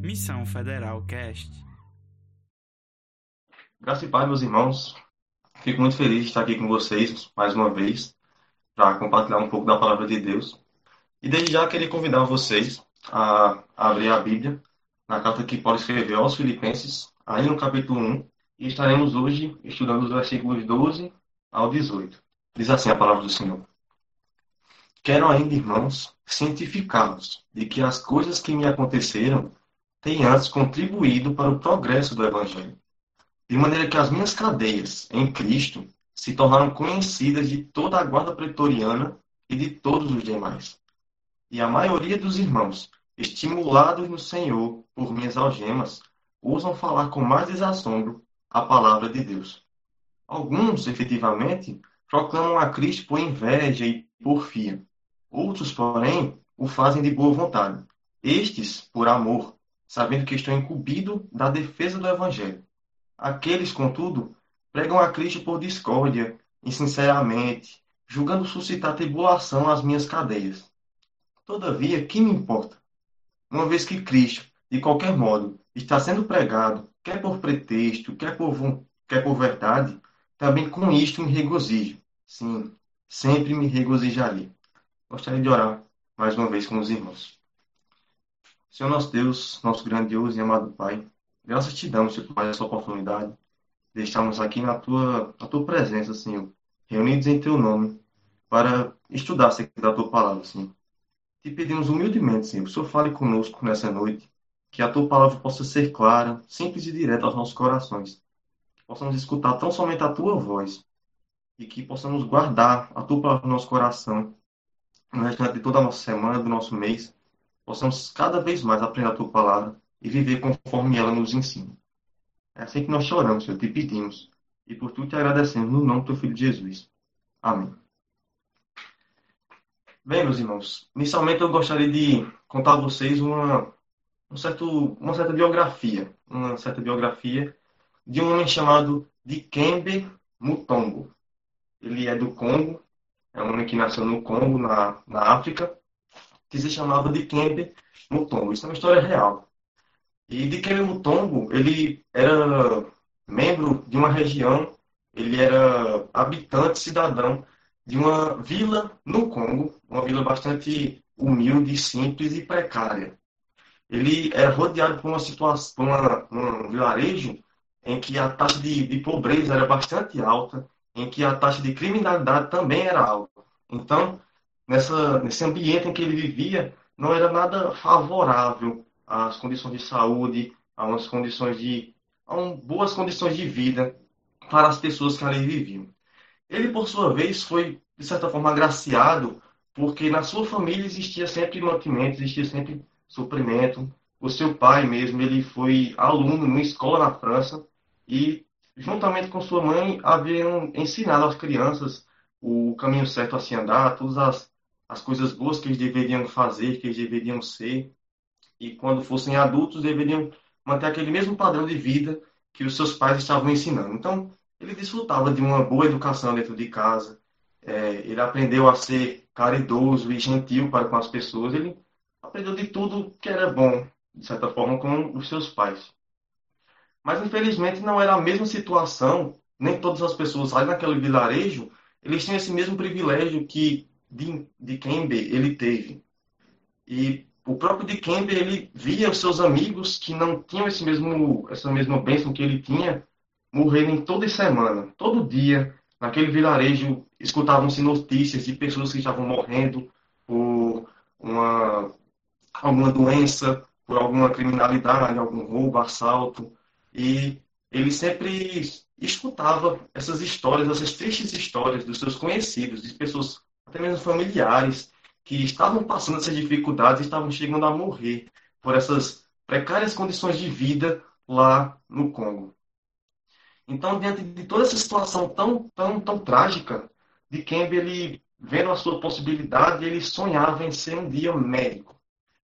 Missão Federal Cast. Graças e paz, meus irmãos. Fico muito feliz de estar aqui com vocês mais uma vez para compartilhar um pouco da palavra de Deus. E desde já queria convidar vocês a abrir a Bíblia na carta que Paulo escreveu aos Filipenses, aí no capítulo 1, e estaremos hoje estudando os versículos 12 ao 18. Diz assim a palavra do Senhor. Quero ainda, irmãos, cientificá-los de que as coisas que me aconteceram têm antes contribuído para o progresso do Evangelho, de maneira que as minhas cadeias em Cristo se tornaram conhecidas de toda a guarda pretoriana e de todos os demais. E a maioria dos irmãos, estimulados no Senhor por minhas algemas, usam falar com mais desassombro a palavra de Deus. Alguns, efetivamente, proclamam a Cristo por inveja e porfia. Outros, porém, o fazem de boa vontade. Estes, por amor, sabendo que estou incumbido da defesa do Evangelho. Aqueles, contudo, pregam a Cristo por discórdia, insinceramente, julgando suscitar tribulação às minhas cadeias. Todavia, que me importa? Uma vez que Cristo, de qualquer modo, está sendo pregado, quer por pretexto, quer por, quer por verdade, também com isto me regozijo. Sim, sempre me regozijarei. Gostaria de orar mais uma vez com os irmãos. Senhor nosso Deus, nosso grandioso e amado Pai, graças te damos por mais essa oportunidade de estarmos aqui na tua, na tua presença, Senhor, reunidos em teu nome, para estudar acerca da tua palavra, Senhor. Te pedimos humildemente, Senhor, o Senhor fale conosco nessa noite, que a tua palavra possa ser clara, simples e direta aos nossos corações, que possamos escutar tão somente a tua voz e que possamos guardar a tua palavra no nosso coração no restante de toda a nossa semana, do nosso mês, possamos cada vez mais aprender a tua palavra e viver conforme ela nos ensina. É assim que nós choramos, Senhor, te pedimos. E por tudo te agradecemos no nome do teu filho Jesus. Amém. Bem, meus irmãos, inicialmente eu gostaria de contar a vocês uma, um certo, uma certa biografia, uma certa biografia de um homem chamado Dikembe Mutombo. Ele é do Congo, é um homem que nasceu no Congo, na, na África, que se chamava Dikembe Mutombo. Isso é uma história real. E Dikembe Mutombo, ele era membro de uma região, ele era habitante, cidadão de uma vila no Congo, uma vila bastante humilde, simples e precária. Ele era rodeado por uma situação, por uma, um vilarejo em que a taxa de, de pobreza era bastante alta, em que a taxa de criminalidade também era alta. Então, nessa, nesse ambiente em que ele vivia, não era nada favorável às condições de saúde, a umas condições de a um, boas condições de vida para as pessoas que ali viviam. Ele, por sua vez, foi, de certa forma, agraciado, porque na sua família existia sempre mantimento, existia sempre suprimento. O seu pai mesmo, ele foi aluno numa escola na França e, juntamente com sua mãe, haviam ensinado às crianças o caminho certo a se andar, todas as, as coisas boas que eles deveriam fazer, que eles deveriam ser. E quando fossem adultos, deveriam manter aquele mesmo padrão de vida que os seus pais estavam ensinando. Então, ele desfrutava de uma boa educação dentro de casa. É, ele aprendeu a ser caridoso e gentil para com as pessoas. Ele aprendeu de tudo que era bom, de certa forma, com os seus pais. Mas, infelizmente, não era a mesma situação. Nem todas as pessoas ali naquele vilarejo eles tinham esse mesmo privilégio que de, de Kembe ele teve. E o próprio de Kembe ele via os seus amigos que não tinham esse mesmo, essa mesma bênção que ele tinha morrerem toda semana, todo dia, naquele vilarejo, escutavam-se notícias de pessoas que estavam morrendo por uma, alguma doença, por alguma criminalidade, algum roubo, assalto. E ele sempre escutava essas histórias, essas tristes histórias dos seus conhecidos, de pessoas, até mesmo familiares, que estavam passando essas dificuldades e estavam chegando a morrer por essas precárias condições de vida lá no Congo. Então, diante de toda essa situação tão, tão, tão trágica, de Kembe, ele, vendo a sua possibilidade, ele sonhava em ser um dia médico.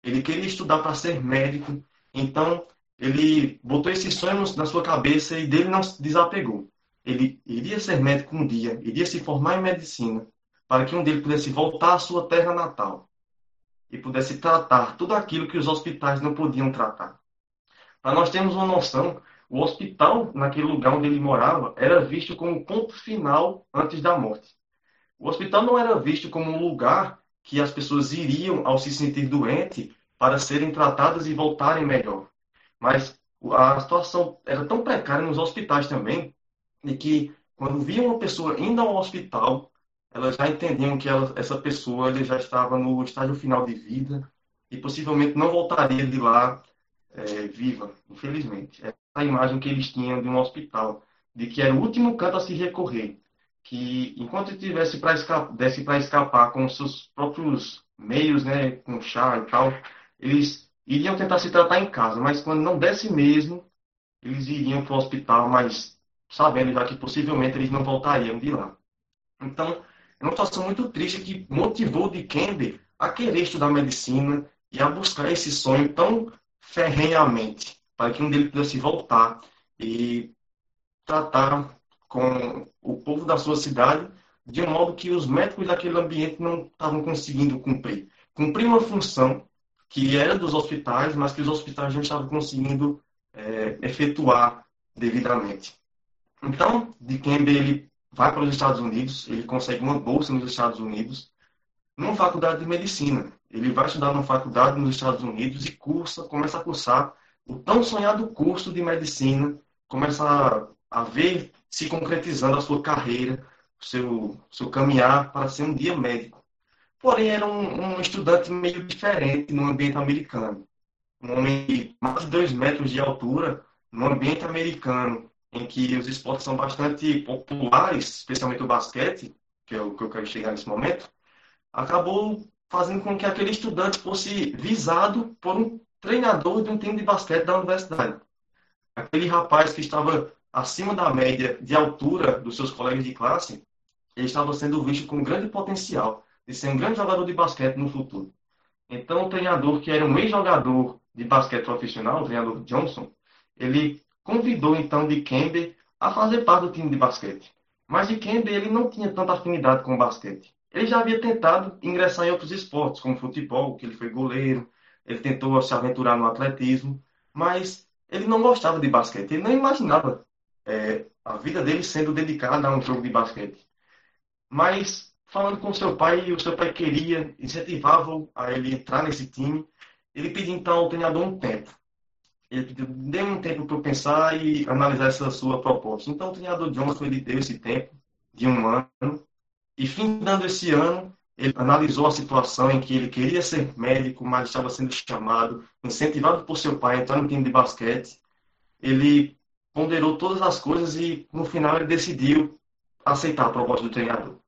Ele queria estudar para ser médico, então ele botou esse sonho na sua cabeça e dele não se desapegou. ele iria ser médico um dia, iria se formar em medicina, para que um dia ele pudesse voltar à sua terra natal e pudesse tratar tudo aquilo que os hospitais não podiam tratar. Para nós termos uma noção, o hospital, naquele lugar onde ele morava, era visto como ponto final antes da morte. O hospital não era visto como um lugar que as pessoas iriam ao se sentir doente para serem tratadas e voltarem melhor. Mas a situação era tão precária nos hospitais também, de que quando viam uma pessoa indo ao hospital, elas já entendiam que ela, essa pessoa ele já estava no estágio final de vida e possivelmente não voltaria de lá é, viva, infelizmente. É a imagem que eles tinham de um hospital, de que era o último canto a se recorrer que enquanto tivesse para escapar, desse para escapar com seus próprios meios, né, com chá e tal, eles iriam tentar se tratar em casa, mas quando não desse mesmo, eles iriam para o hospital, mas sabendo já que possivelmente eles não voltariam de lá. Então, é uma situação muito triste que motivou de Kembe a querer estudar medicina e a buscar esse sonho tão ferrenhamente, para que um deles pudesse voltar e tratar com o povo da sua cidade de um modo que os médicos daquele ambiente não estavam conseguindo cumprir. Cumprir uma função que era dos hospitais, mas que os hospitais não estavam conseguindo é, efetuar devidamente. Então, de Kembe ele vai para os Estados Unidos, ele consegue uma bolsa nos Estados Unidos, numa faculdade de medicina. Ele vai estudar numa faculdade nos Estados Unidos e cursa, começa a cursar o tão sonhado curso de medicina, começa a, a ver se concretizando a sua carreira, o seu, seu caminhar para ser um dia médico. Porém, era um, um estudante meio diferente no ambiente americano. Um homem de mais de dois metros de altura, no ambiente americano, em que os esportes são bastante populares, especialmente o basquete, que é o que eu quero chegar nesse momento, acabou fazendo com que aquele estudante fosse visado por um treinador de um time de basquete da universidade. Aquele rapaz que estava acima da média de altura dos seus colegas de classe, ele estava sendo visto com grande potencial de ser um grande jogador de basquete no futuro. Então, o treinador, que era um ex-jogador de basquete profissional, o treinador Johnson, ele convidou então de Kembe a fazer parte do time de basquete. Mas de Kembe ele não tinha tanta afinidade com o basquete. Ele já havia tentado ingressar em outros esportes, como futebol, que ele foi goleiro, ele tentou se aventurar no atletismo, mas ele não gostava de basquete, ele não imaginava é, a vida dele sendo dedicada a um jogo de basquete. Mas, falando com seu pai, o seu pai queria, incentivava a ele entrar nesse time. Ele pediu então ao treinador um tempo. Ele pediu, dê um tempo para pensar e analisar essa sua proposta. Então, o treinador Johnson ele deu esse tempo de um ano. E, findando esse ano, ele analisou a situação em que ele queria ser médico, mas estava sendo chamado, incentivado por seu pai a entrar no time de basquete. Ele ponderou todas as coisas e no final ele decidiu aceitar a proposta do treinador.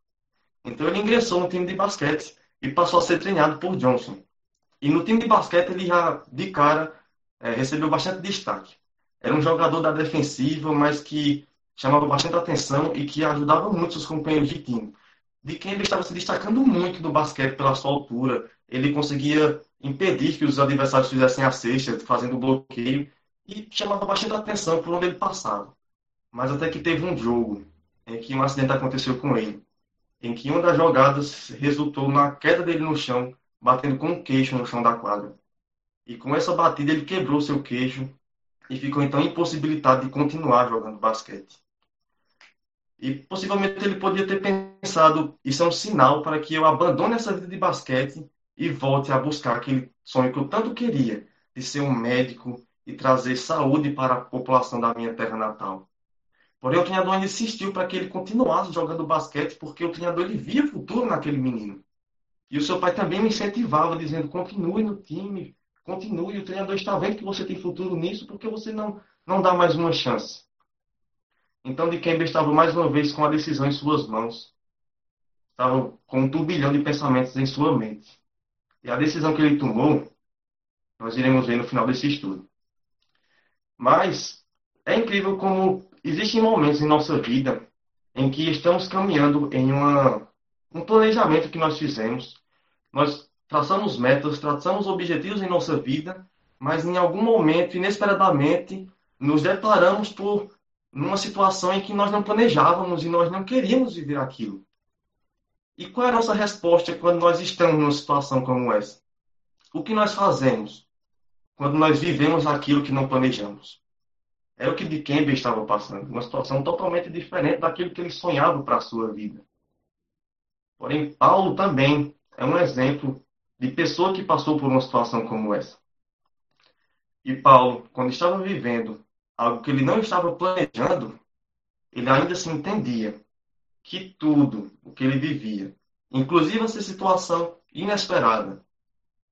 Então ele ingressou no time de basquete e passou a ser treinado por Johnson. E no time de basquete ele já de cara é, recebeu bastante destaque. Era um jogador da defensiva, mas que chamava bastante atenção e que ajudava muito seus companheiros de time. De quem ele estava se destacando muito no basquete pela sua altura. Ele conseguia impedir que os adversários fizessem a cesta, fazendo bloqueio e chamava bastante atenção por onde ele passava. Mas até que teve um jogo em que um acidente aconteceu com ele, em que uma das jogadas resultou na queda dele no chão, batendo com o queixo no chão da quadra. E com essa batida ele quebrou seu queixo e ficou então impossibilitado de continuar jogando basquete. E possivelmente ele podia ter pensado: isso é um sinal para que eu abandone essa vida de basquete e volte a buscar aquele sonho que eu tanto queria, de ser um médico, e trazer saúde para a população da minha terra natal. Porém, o treinador ainda insistiu para que ele continuasse jogando basquete, porque o treinador ele via futuro naquele menino. E o seu pai também me incentivava, dizendo: continue no time, continue. O treinador está vendo que você tem futuro nisso, porque você não, não dá mais uma chance. Então, de Kemba estava mais uma vez com a decisão em suas mãos. Estava com um turbilhão de pensamentos em sua mente. E a decisão que ele tomou, nós iremos ver no final desse estudo. Mas é incrível como existem momentos em nossa vida em que estamos caminhando em uma, um planejamento que nós fizemos. Nós traçamos metas, traçamos objetivos em nossa vida, mas em algum momento, inesperadamente, nos deparamos por numa situação em que nós não planejávamos e nós não queríamos viver aquilo. E qual é a nossa resposta quando nós estamos numa situação como essa? O que nós fazemos quando nós vivemos aquilo que não planejamos? É o que de Campbell estava passando, uma situação totalmente diferente daquilo que ele sonhava para a sua vida. Porém, Paulo também é um exemplo de pessoa que passou por uma situação como essa. E Paulo, quando estava vivendo algo que ele não estava planejando, ele ainda se entendia que tudo o que ele vivia, inclusive essa situação inesperada,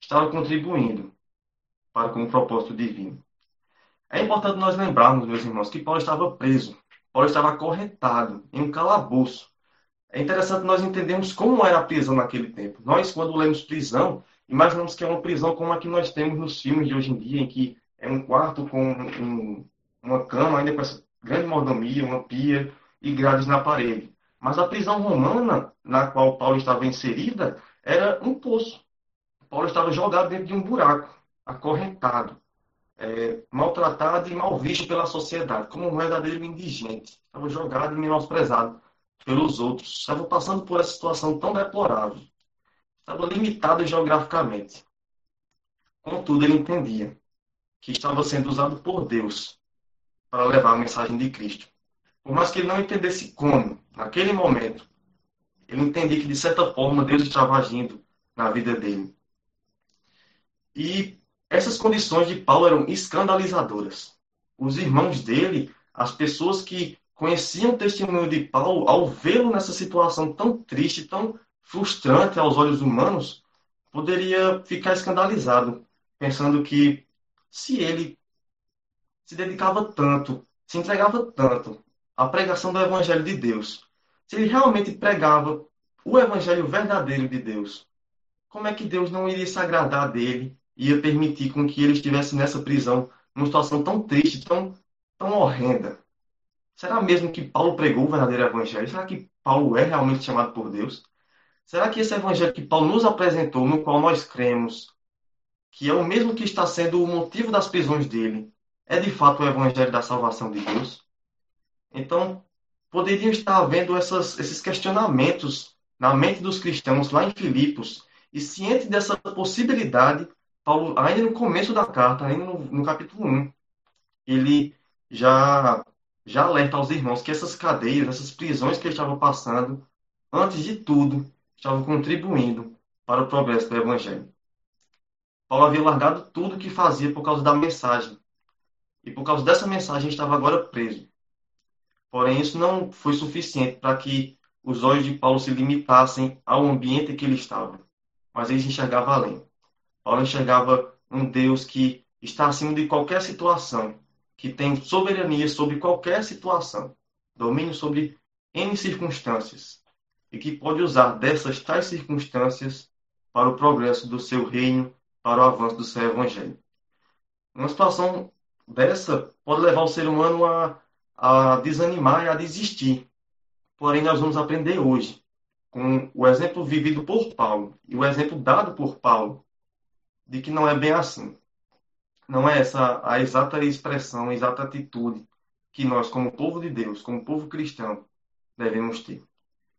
estava contribuindo para com o propósito divino. É importante nós lembrarmos, meus irmãos, que Paulo estava preso. Paulo estava acorrentado em um calabouço. É interessante nós entendermos como era a prisão naquele tempo. Nós, quando lemos prisão, imaginamos que é uma prisão como a que nós temos nos filmes de hoje em dia, em que é um quarto com um, uma cama, ainda com essa grande mordomia, uma pia e grades na parede. Mas a prisão romana, na qual Paulo estava inserida, era um poço. Paulo estava jogado dentro de um buraco, acorrentado é, maltratado e mal visto pela sociedade, como um verdadeiro indigente. Estava jogado e menosprezado pelos outros. Estava passando por essa situação tão deplorável. Estava limitado geograficamente. Contudo, ele entendia que estava sendo usado por Deus para levar a mensagem de Cristo. Por mais que ele não entendesse como, naquele momento, ele entendia que, de certa forma, Deus estava agindo na vida dele. E essas condições de Paulo eram escandalizadoras. Os irmãos dele, as pessoas que conheciam o testemunho de Paulo, ao vê-lo nessa situação tão triste, tão frustrante aos olhos humanos, poderia ficar escandalizado, pensando que se ele se dedicava tanto, se entregava tanto à pregação do Evangelho de Deus, se ele realmente pregava o Evangelho verdadeiro de Deus, como é que Deus não iria se agradar dele ia permitir com que ele estivesse nessa prisão, numa situação tão triste, tão, tão horrenda. Será mesmo que Paulo pregou o verdadeiro evangelho? Será que Paulo é realmente chamado por Deus? Será que esse evangelho que Paulo nos apresentou, no qual nós cremos, que é o mesmo que está sendo o motivo das prisões dele, é de fato o evangelho da salvação de Deus? Então, poderiam estar havendo essas, esses questionamentos na mente dos cristãos lá em Filipos, e ciente dessa possibilidade, Paulo, ainda no começo da carta, ainda no, no capítulo 1, ele já, já alerta aos irmãos que essas cadeias, essas prisões que ele estava passando, antes de tudo, estavam contribuindo para o progresso do Evangelho. Paulo havia largado tudo o que fazia por causa da mensagem. E por causa dessa mensagem estava agora preso. Porém, isso não foi suficiente para que os olhos de Paulo se limitassem ao ambiente em que ele estava. Mas ele enxergava além. Paulo enxergava um Deus que está acima de qualquer situação, que tem soberania sobre qualquer situação, domínio sobre N circunstâncias, e que pode usar dessas tais circunstâncias para o progresso do seu reino, para o avanço do seu evangelho. Uma situação dessa pode levar o ser humano a, a desanimar e a desistir. Porém, nós vamos aprender hoje, com o exemplo vivido por Paulo e o exemplo dado por Paulo, de que não é bem assim. Não é essa a exata expressão, a exata atitude que nós, como povo de Deus, como povo cristão, devemos ter.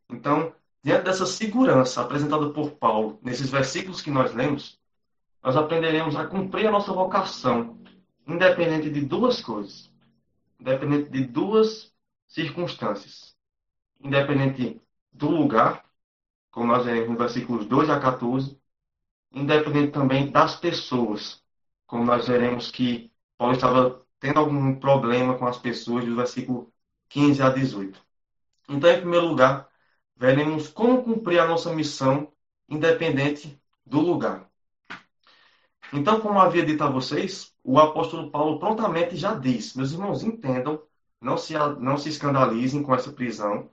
Então, diante dessa segurança apresentada por Paulo nesses versículos que nós lemos, nós aprenderemos a cumprir a nossa vocação, independente de duas coisas, independente de duas circunstâncias, independente do lugar, como nós veremos nos versículos 2 a 14, independente também das pessoas, como nós veremos que Paulo estava tendo algum problema com as pessoas, do versículo 15 a 18. Então, em primeiro lugar, veremos como cumprir a nossa missão, independente do lugar. Então, como havia dito a vocês, o apóstolo Paulo prontamente já disse: meus irmãos, entendam, não se, não se escandalizem com essa prisão,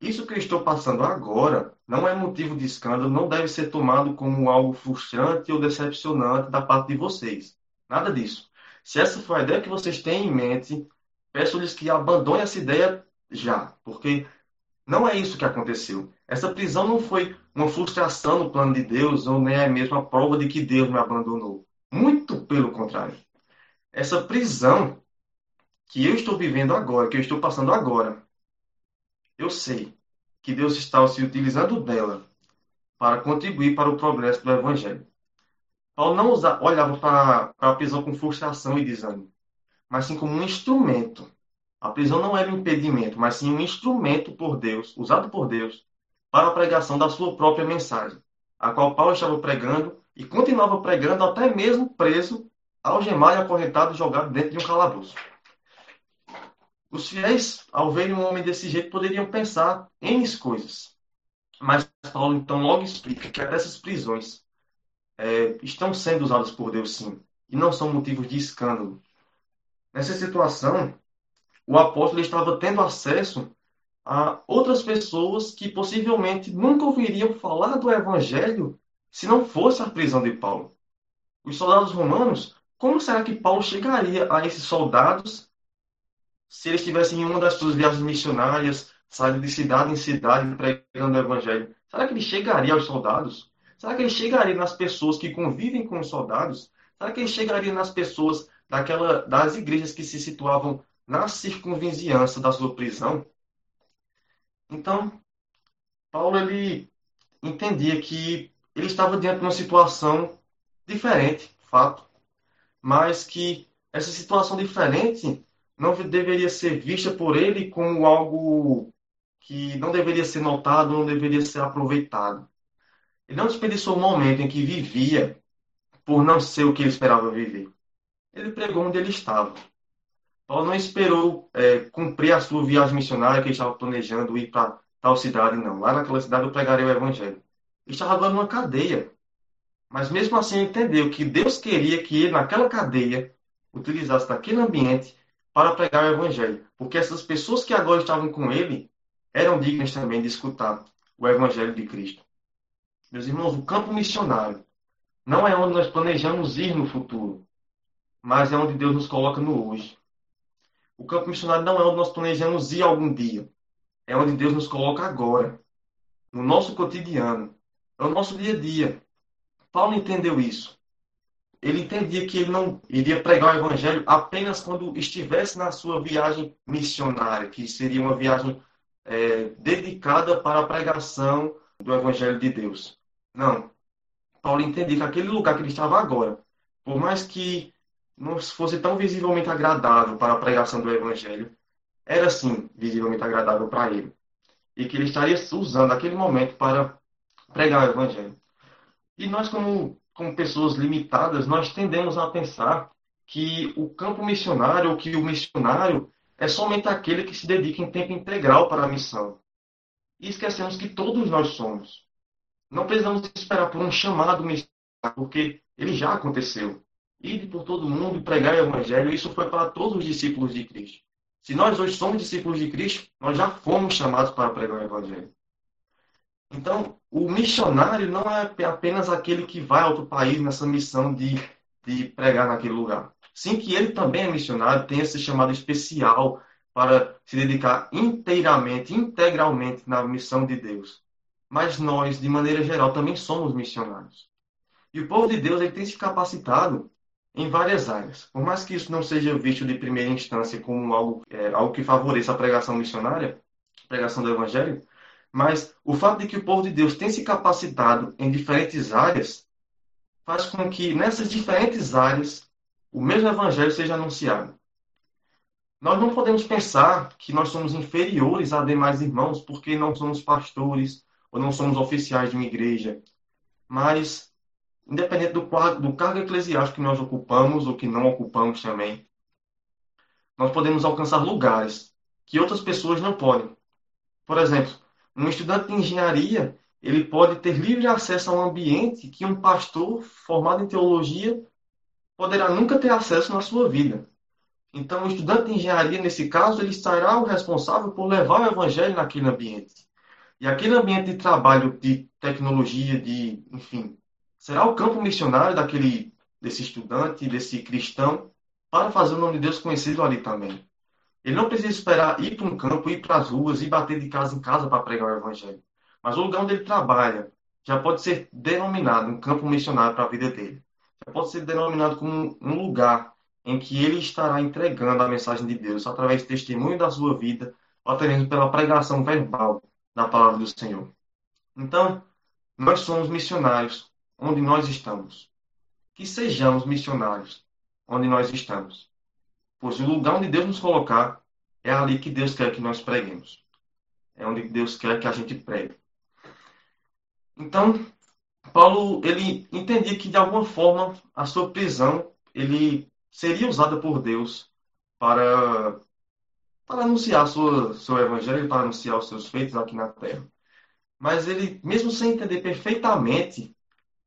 isso que eu estou passando agora não é motivo de escândalo, não deve ser tomado como algo frustrante ou decepcionante da parte de vocês. Nada disso. Se essa for a ideia que vocês têm em mente, peço-lhes que abandonem essa ideia já, porque não é isso que aconteceu. Essa prisão não foi uma frustração no plano de Deus, ou nem é mesmo a prova de que Deus me abandonou. Muito pelo contrário. Essa prisão que eu estou vivendo agora, que eu estou passando agora, eu sei que Deus está se utilizando dela para contribuir para o progresso do Evangelho. Paulo não olhava para a prisão com frustração e desânimo, mas sim como um instrumento. A prisão não era um impedimento, mas sim um instrumento por Deus, usado por Deus, para a pregação da sua própria mensagem, a qual Paulo estava pregando e continuava pregando até mesmo preso, algemado e acorrentado jogado dentro de um calabouço. Os fiéis, ao verem um homem desse jeito, poderiam pensar em coisas. Mas Paulo então logo explica que essas prisões é, estão sendo usadas por Deus sim, e não são motivos de escândalo. Nessa situação, o apóstolo estava tendo acesso a outras pessoas que possivelmente nunca ouviriam falar do evangelho se não fosse a prisão de Paulo. Os soldados romanos, como será que Paulo chegaria a esses soldados se eles estivessem em uma das suas viagens missionárias, saindo de cidade em cidade pregando o evangelho, será que ele chegaria aos soldados? Será que ele chegaria nas pessoas que convivem com os soldados? Será que ele chegaria nas pessoas daquela, das igrejas que se situavam na circunvizinhança da sua prisão? Então, Paulo ele entendia que ele estava diante de uma situação diferente, fato, mas que essa situação diferente não deveria ser vista por ele como algo que não deveria ser notado, não deveria ser aproveitado. Ele não desperdiçou o momento em que vivia por não ser o que ele esperava viver. Ele pregou onde ele estava. Paulo não esperou é, cumprir a sua viagem missionária que ele estava planejando ir para tal cidade, não. Lá naquela cidade eu pregaria o evangelho. Ele estava agora numa cadeia. Mas mesmo assim entendeu que Deus queria que ele, naquela cadeia, utilizasse naquele ambiente para pregar o Evangelho, porque essas pessoas que agora estavam com ele eram dignas também de escutar o Evangelho de Cristo. Meus irmãos, o campo missionário não é onde nós planejamos ir no futuro, mas é onde Deus nos coloca no hoje. O campo missionário não é onde nós planejamos ir algum dia, é onde Deus nos coloca agora, no nosso cotidiano, é o nosso dia a dia. Paulo entendeu isso ele entendia que ele não iria pregar o evangelho apenas quando estivesse na sua viagem missionária, que seria uma viagem é, dedicada para a pregação do evangelho de Deus. Não. Paulo entendia que aquele lugar que ele estava agora, por mais que não fosse tão visivelmente agradável para a pregação do evangelho, era sim visivelmente agradável para ele. E que ele estaria usando aquele momento para pregar o evangelho. E nós, como como pessoas limitadas, nós tendemos a pensar que o campo missionário, ou que o missionário, é somente aquele que se dedica em tempo integral para a missão. E esquecemos que todos nós somos. Não precisamos esperar por um chamado missionário, porque ele já aconteceu. Ir por todo mundo e pregar o evangelho, isso foi para todos os discípulos de Cristo. Se nós hoje somos discípulos de Cristo, nós já fomos chamados para pregar o evangelho. Então, o missionário não é apenas aquele que vai a outro país nessa missão de, de pregar naquele lugar. Sim, que ele também é missionário, tem esse chamado especial para se dedicar inteiramente, integralmente na missão de Deus. Mas nós, de maneira geral, também somos missionários. E o povo de Deus ele tem se capacitado em várias áreas. Por mais que isso não seja visto de primeira instância como algo, é, algo que favoreça a pregação missionária, a pregação do Evangelho, mas o fato de que o povo de Deus tem se capacitado em diferentes áreas faz com que nessas diferentes áreas o mesmo evangelho seja anunciado. Nós não podemos pensar que nós somos inferiores a demais irmãos porque não somos pastores ou não somos oficiais de uma igreja. Mas, independente do, do cargo eclesiástico que nós ocupamos ou que não ocupamos também, nós podemos alcançar lugares que outras pessoas não podem. Por exemplo, um estudante de engenharia, ele pode ter livre acesso a um ambiente que um pastor formado em teologia poderá nunca ter acesso na sua vida. Então, o estudante de engenharia, nesse caso, ele será o responsável por levar o evangelho naquele ambiente. E aquele ambiente de trabalho, de tecnologia, de, enfim, será o campo missionário daquele desse estudante, desse cristão, para fazer o nome de Deus conhecido ali também. Ele não precisa esperar ir para um campo, ir para as ruas e bater de casa em casa para pregar o evangelho. Mas o lugar onde ele trabalha já pode ser denominado um campo missionário para a vida dele. Já pode ser denominado como um lugar em que ele estará entregando a mensagem de Deus através do testemunho da sua vida, ou até mesmo pela pregação verbal da palavra do Senhor. Então, nós somos missionários onde nós estamos. Que sejamos missionários onde nós estamos. Pois o lugar onde Deus nos colocar é ali que Deus quer que nós preguemos. É onde Deus quer que a gente pregue. Então, Paulo, ele entendia que de alguma forma a sua prisão, ele seria usada por Deus para para anunciar sua, seu evangelho, para anunciar os seus feitos aqui na terra. Mas ele, mesmo sem entender perfeitamente,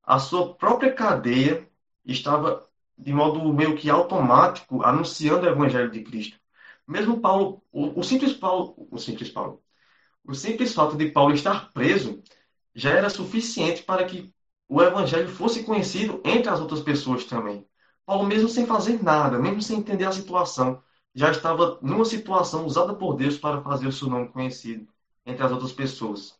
a sua própria cadeia estava de modo meio que automático anunciando o evangelho de Cristo. Mesmo Paulo, o, o simples Paulo, o simples Paulo, o simples fato de Paulo estar preso já era suficiente para que o evangelho fosse conhecido entre as outras pessoas também. Paulo, mesmo sem fazer nada, mesmo sem entender a situação, já estava numa situação usada por Deus para fazer o seu nome conhecido entre as outras pessoas.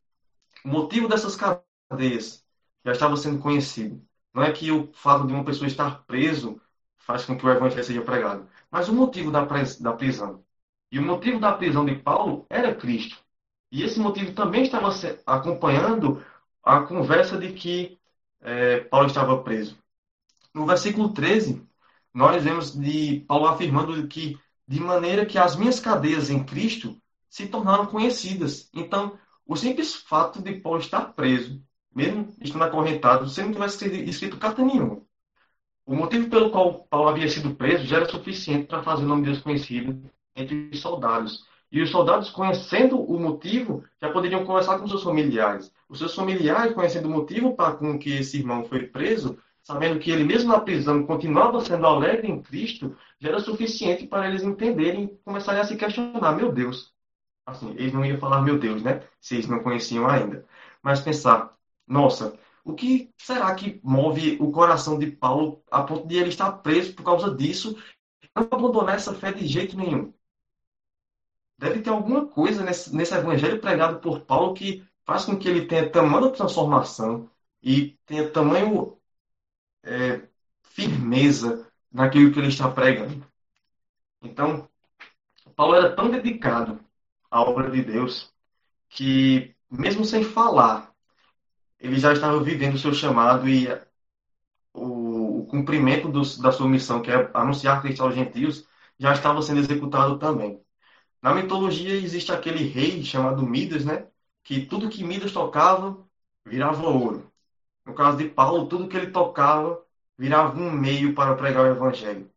O motivo dessas cadeias já estava sendo conhecido. Não é que o fato de uma pessoa estar preso faz com que o evangelho seja pregado, mas o motivo da, da prisão. E o motivo da prisão de Paulo era Cristo. E esse motivo também estava acompanhando a conversa de que é, Paulo estava preso. No versículo 13, nós vemos de Paulo afirmando que de maneira que as minhas cadeias em Cristo se tornaram conhecidas. Então, o simples fato de Paulo estar preso, mesmo estando acorrentado, se não tivesse escrito carta nenhuma, o motivo pelo qual Paulo havia sido preso já era suficiente para fazer o nome de Deus conhecido entre os soldados. E os soldados, conhecendo o motivo, já poderiam conversar com seus familiares. Os seus familiares, conhecendo o motivo para com que esse irmão foi preso, sabendo que ele, mesmo na prisão, continuava sendo alegre em Cristo, já era suficiente para eles entenderem e começarem a se questionar: meu Deus. Assim, eles não iam falar meu Deus, né? Se eles não conheciam ainda. Mas pensar: nossa, o que será que move o coração de Paulo a ponto de ele estar preso por causa disso não abandonar essa fé de jeito nenhum? Deve ter alguma coisa nesse, nesse evangelho pregado por Paulo que faz com que ele tenha tamanha transformação e tenha tamanho é, firmeza naquilo que ele está pregando. Então, Paulo era tão dedicado à obra de Deus que, mesmo sem falar, ele já estava vivendo o seu chamado e o, o cumprimento do, da sua missão, que é anunciar Cristo aos gentios, já estava sendo executado também. Na mitologia existe aquele rei chamado Midas, né? Que tudo que Midas tocava virava ouro. No caso de Paulo, tudo que ele tocava virava um meio para pregar o evangelho.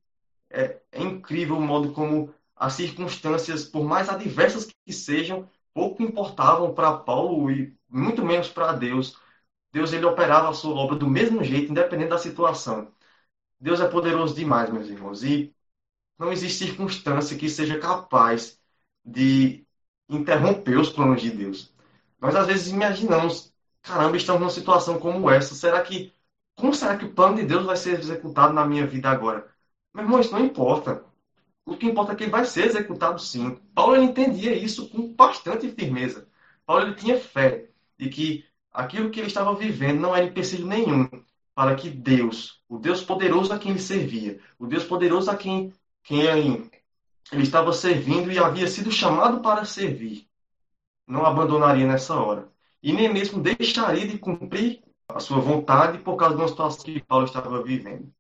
É, é incrível o modo como as circunstâncias, por mais adversas que sejam, pouco importavam para Paulo e muito menos para Deus. Deus ele operava a sua obra do mesmo jeito, independente da situação. Deus é poderoso demais, meus irmãos, e não existe circunstância que seja capaz de interromper os planos de Deus. Nós às vezes imaginamos, caramba, estamos numa situação como essa, será que como será que o plano de Deus vai ser executado na minha vida agora? Meu irmão, isso não importa. O que importa é que ele vai ser executado sim. Paulo entendia isso com bastante firmeza. Paulo ele tinha fé de que aquilo que ele estava vivendo não era empecilho nenhum para que Deus, o Deus poderoso a quem ele servia, o Deus poderoso a quem, quem ele, ele estava servindo e havia sido chamado para servir, não abandonaria nessa hora. E nem mesmo deixaria de cumprir a sua vontade por causa de uma situação que Paulo estava vivendo.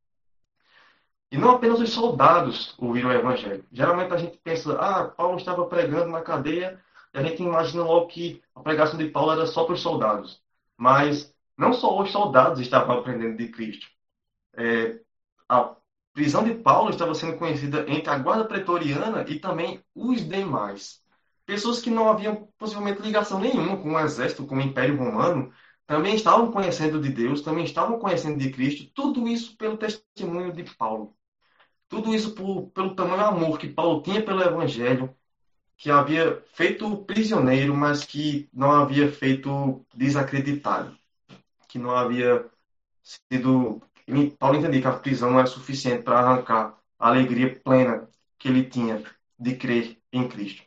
E não apenas os soldados ouviram o evangelho. Geralmente a gente pensa, ah, Paulo estava pregando na cadeia, e a gente imagina logo que a pregação de Paulo era só para os soldados. Mas não só os soldados estavam aprendendo de Cristo. É, a prisão de Paulo estava sendo conhecida entre a guarda pretoriana e também os demais. Pessoas que não haviam possivelmente ligação nenhuma com o exército, com o Império Romano, também estavam conhecendo de Deus, também estavam conhecendo de Cristo, tudo isso pelo testemunho de Paulo. Tudo isso por, pelo tamanho amor que Paulo tinha pelo Evangelho, que havia feito prisioneiro, mas que não havia feito desacreditado, que não havia sido. Paulo entendia que a prisão não era suficiente para arrancar a alegria plena que ele tinha de crer em Cristo.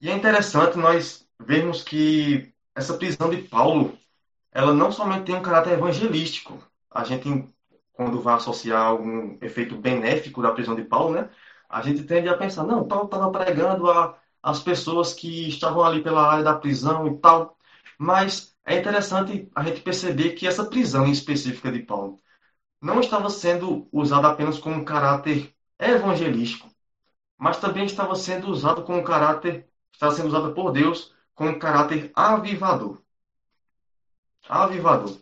E é interessante nós vermos que essa prisão de Paulo, ela não somente tem um caráter evangelístico. A gente quando vai associar algum efeito benéfico da prisão de Paulo, né? A gente tende a pensar, não, Paulo estava pregando a, as pessoas que estavam ali pela área da prisão e tal. Mas é interessante a gente perceber que essa prisão específica de Paulo não estava sendo usada apenas como um caráter evangelístico, mas também estava sendo usado como um caráter, estava sendo usada por Deus como um caráter avivador. Avivador.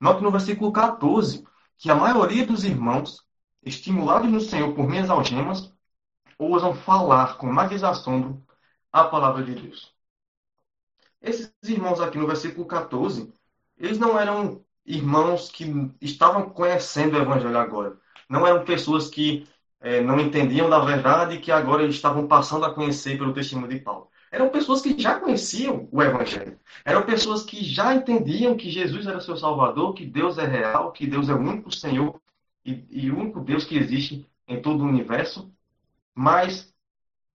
Note no versículo 14 que a maioria dos irmãos, estimulados no Senhor por minhas algemas, ousam falar com mais assombro a palavra de Deus. Esses irmãos aqui no versículo 14, eles não eram irmãos que estavam conhecendo o Evangelho agora. Não eram pessoas que é, não entendiam da verdade e que agora eles estavam passando a conhecer pelo testemunho de Paulo. Eram pessoas que já conheciam o Evangelho. Eram pessoas que já entendiam que Jesus era seu Salvador, que Deus é real, que Deus é o único Senhor e, e o único Deus que existe em todo o universo. Mas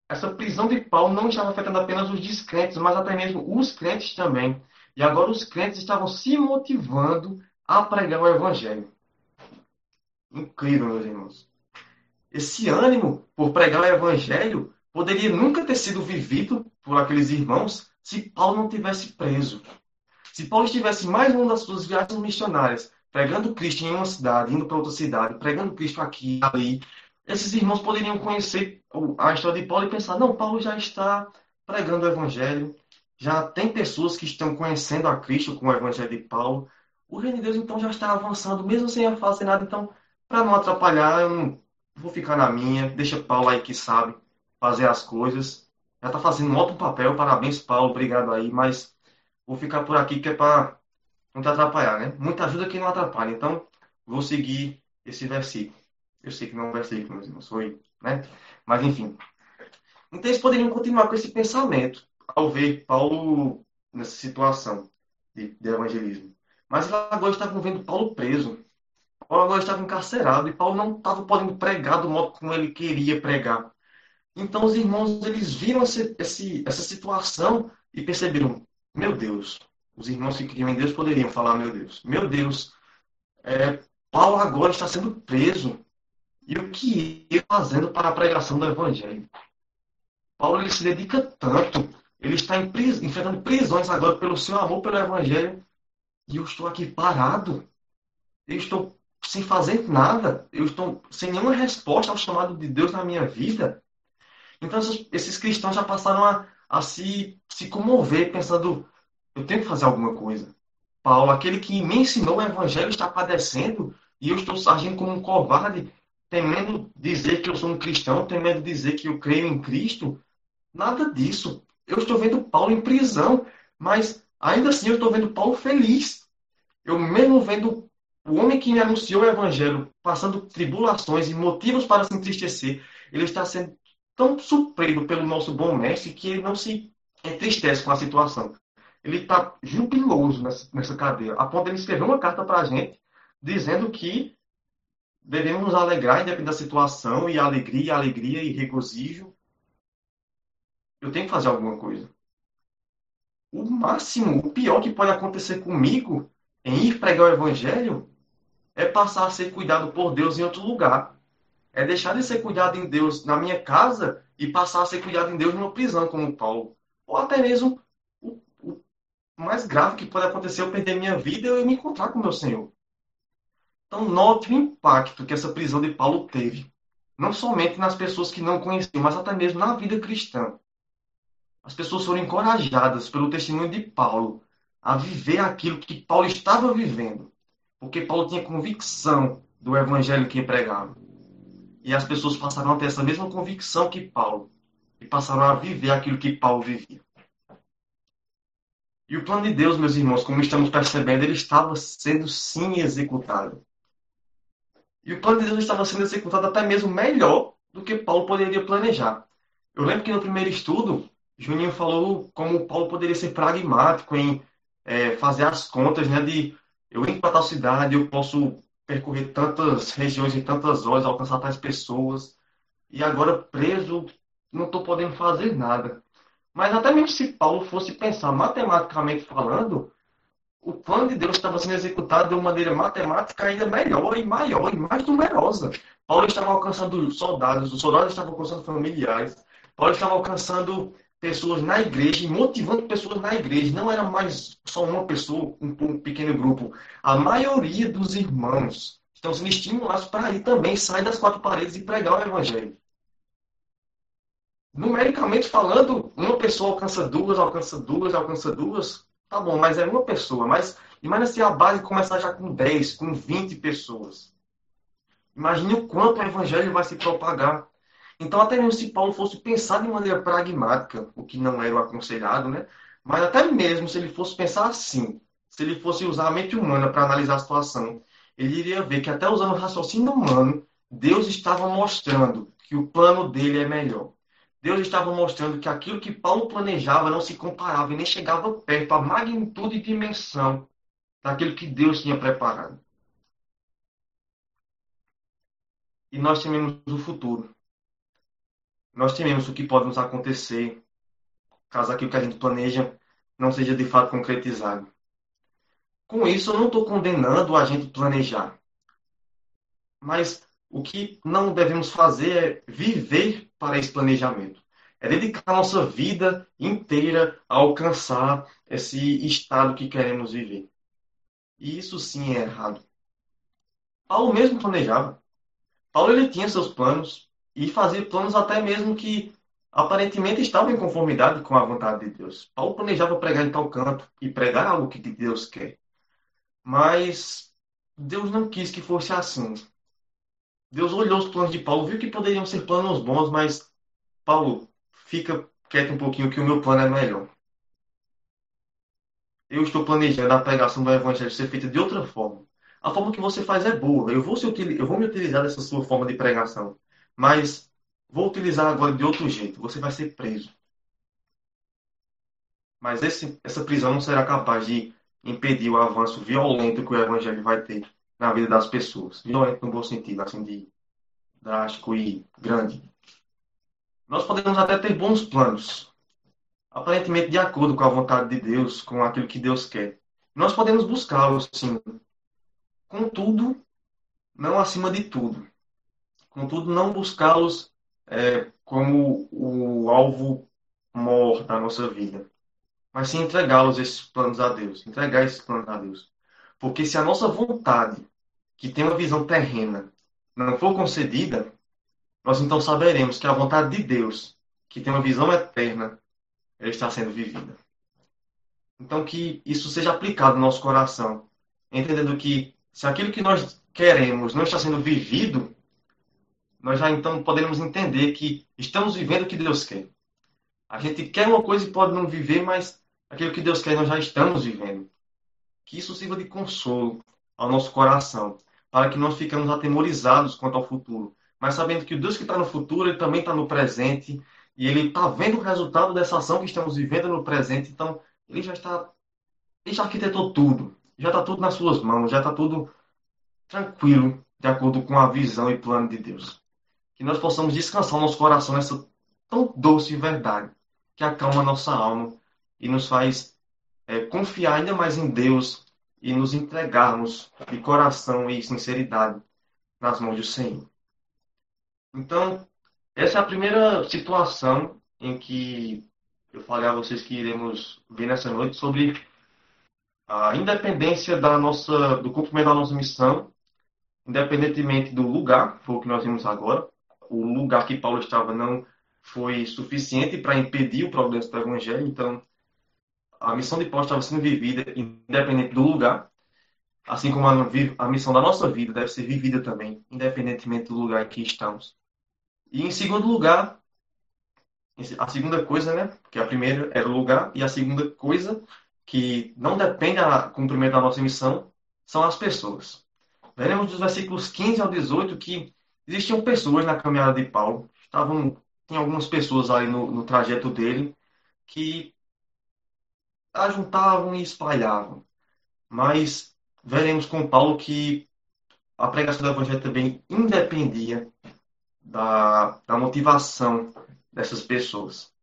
essa prisão de Paulo não estava afetando apenas os descrentes, mas até mesmo os crentes também. E agora os crentes estavam se motivando a pregar o Evangelho. Incrível, meus irmãos. Esse ânimo por pregar o Evangelho poderia nunca ter sido vivido por aqueles irmãos se Paulo não tivesse preso. Se Paulo estivesse mais uma das suas viagens missionárias, pregando Cristo em uma cidade, indo para outra cidade, pregando Cristo aqui, ali, esses irmãos poderiam conhecer a história de Paulo e pensar: não, Paulo já está pregando o Evangelho, já tem pessoas que estão conhecendo a Cristo com o Evangelho de Paulo. O reino de Deus então já está avançando, mesmo sem fazer nada. Então, para não atrapalhar, eu não vou ficar na minha, deixa Paulo aí que sabe fazer as coisas. Já está fazendo um ótimo papel, parabéns, Paulo, obrigado aí, mas vou ficar por aqui que é para não te atrapalhar, né? Muita ajuda que não atrapalha. Então, vou seguir esse versículo. Eu sei que não é um versículo, meus irmãos, foi, né? Mas, enfim. Então, eles poderiam continuar com esse pensamento ao ver Paulo nessa situação de, de evangelismo. Mas agora estavam vendo Paulo preso. Paulo agora estava encarcerado e Paulo não estava podendo pregar do modo como ele queria pregar. Então, os irmãos, eles viram esse, esse, essa situação e perceberam, meu Deus, os irmãos que criam em Deus poderiam falar, meu Deus, meu Deus, é, Paulo agora está sendo preso. E o que ele fazendo para a pregação do Evangelho? Paulo ele se dedica tanto, ele está pris, enfrentando prisões agora pelo seu amor pelo Evangelho, e eu estou aqui parado. Eu estou sem fazer nada. Eu estou sem nenhuma resposta ao chamado de Deus na minha vida. Então, esses cristãos já passaram a, a se, se comover, pensando: eu tenho que fazer alguma coisa. Paulo, aquele que me ensinou o Evangelho, está padecendo e eu estou agindo como um covarde temendo dizer que eu sou um cristão, temendo dizer que eu creio em Cristo. Nada disso. Eu estou vendo Paulo em prisão, mas ainda assim eu estou vendo Paulo feliz. Eu mesmo vendo o homem que me anunciou o evangelho passando tribulações e motivos para se entristecer, ele está sendo tão suprido pelo nosso bom mestre que ele não se entristece com a situação. Ele está jubiloso nessa, nessa cadeia, a ponto de ele escrever uma carta para a gente dizendo que devemos nos alegrar independente da situação, e alegria, alegria e regozijo. Eu tenho que fazer alguma coisa. O máximo, o pior que pode acontecer comigo em ir pregar o evangelho é passar a ser cuidado por Deus em outro lugar. É deixar de ser cuidado em Deus na minha casa e passar a ser cuidado em Deus numa prisão, como Paulo. Ou até mesmo mais grave que pode acontecer eu perder minha vida e me encontrar com meu Senhor. Então, note o impacto que essa prisão de Paulo teve, não somente nas pessoas que não conheciam, mas até mesmo na vida cristã. As pessoas foram encorajadas pelo testemunho de Paulo a viver aquilo que Paulo estava vivendo, porque Paulo tinha convicção do evangelho que pregava. E as pessoas passaram a ter essa mesma convicção que Paulo e passaram a viver aquilo que Paulo vivia. E o plano de Deus, meus irmãos, como estamos percebendo, ele estava sendo sim executado. E o plano de Deus estava sendo executado até mesmo melhor do que Paulo poderia planejar. Eu lembro que no primeiro estudo, Juninho falou como Paulo poderia ser pragmático em é, fazer as contas, né, de eu indo para tal cidade, eu posso percorrer tantas regiões em tantas horas, alcançar tais pessoas, e agora preso, não estou podendo fazer nada. Mas até mesmo se Paulo fosse pensar matematicamente falando, o plano de Deus estava sendo executado de uma maneira matemática ainda melhor e maior e mais numerosa. Paulo estava alcançando soldados, os soldados estavam alcançando familiares, Paulo estava alcançando pessoas na igreja e motivando pessoas na igreja. Não era mais só uma pessoa, um, um pequeno grupo. A maioria dos irmãos estão sendo estimulados para ir também sair das quatro paredes e pregar o evangelho. Numericamente falando, uma pessoa alcança duas, alcança duas, alcança duas. Tá bom, mas é uma pessoa. Mas imagina se a base começar já com 10, com 20 pessoas. Imagine o quanto o evangelho vai se propagar. Então, até mesmo se Paulo fosse pensar de maneira pragmática, o que não era o aconselhado, né? Mas até mesmo se ele fosse pensar assim, se ele fosse usar a mente humana para analisar a situação, ele iria ver que até usando o raciocínio humano, Deus estava mostrando que o plano dele é melhor. Deus estava mostrando que aquilo que Paulo planejava não se comparava e nem chegava perto a magnitude e dimensão daquilo que Deus tinha preparado. E nós tememos o futuro. Nós tememos o que pode nos acontecer caso aquilo que a gente planeja não seja de fato concretizado. Com isso, eu não estou condenando a gente planejar. Mas o que não devemos fazer é viver para esse planejamento. É dedicar a nossa vida inteira a alcançar esse estado que queremos viver. E isso sim é errado. Paulo mesmo planejava. Paulo ele tinha seus planos e fazia planos até mesmo que aparentemente estavam em conformidade com a vontade de Deus. Paulo planejava pregar em tal canto e pregar algo que Deus quer. Mas Deus não quis que fosse assim. Deus olhou os planos de Paulo, viu que poderiam ser planos bons, mas Paulo, fica quieto um pouquinho que o meu plano é melhor. Eu estou planejando a pregação do evangelho ser feita de outra forma. A forma que você faz é boa. Eu vou, eu vou me utilizar dessa sua forma de pregação. Mas vou utilizar agora de outro jeito. Você vai ser preso. Mas esse, essa prisão não será capaz de impedir o avanço violento que o evangelho vai ter na vida das pessoas. Violento no bom sentido, assim, de drástico e grande. Nós podemos até ter bons planos, aparentemente de acordo com a vontade de Deus, com aquilo que Deus quer. Nós podemos buscá-los, sim, Contudo, não acima de tudo. Contudo, não buscá-los é, como o alvo maior da nossa vida. Mas sim entregá-los esses planos a Deus. Entregar esses planos a Deus. Porque se a nossa vontade, que tem uma visão terrena, não for concedida, nós então saberemos que a vontade de Deus, que tem uma visão eterna, ela está sendo vivida. Então, que isso seja aplicado no nosso coração, entendendo que se aquilo que nós queremos não está sendo vivido, nós já então podemos entender que estamos vivendo o que Deus quer. A gente quer uma coisa e pode não viver, mas aquilo que Deus quer nós já estamos vivendo. Que isso sirva de consolo ao nosso coração, para que nós ficamos atemorizados quanto ao futuro, mas sabendo que o Deus que está no futuro, ele também está no presente, e ele está vendo o resultado dessa ação que estamos vivendo no presente, então ele já está, ele já arquitetou tudo já está tudo nas suas mãos, já está tudo tranquilo, de acordo com a visão e plano de Deus. Que nós possamos descansar nosso coração nessa tão doce verdade, que acalma nossa alma e nos faz é, confiar ainda mais em Deus e nos entregarmos de coração e sinceridade nas mãos do Senhor. Então, essa é a primeira situação em que eu falei a vocês que iremos ver nessa noite sobre a independência da nossa, do cumprimento da nossa missão, independentemente do lugar, foi o que nós vimos agora, o lugar que Paulo estava não foi suficiente para impedir o progresso do evangelho, então a missão de Paulo estava sendo vivida independente do lugar, assim como a, a missão da nossa vida deve ser vivida também, independentemente do lugar em que estamos. E em segundo lugar, a segunda coisa, né? Porque a primeira era o lugar, e a segunda coisa que não depende do cumprimento da nossa missão são as pessoas. Veremos dos versículos 15 ao 18 que existiam pessoas na caminhada de Paulo, estavam, tinha algumas pessoas ali no, no trajeto dele que ajuntavam e espalhavam. Mas veremos com Paulo que a pregação do Evangelho também independia da, da motivação dessas pessoas.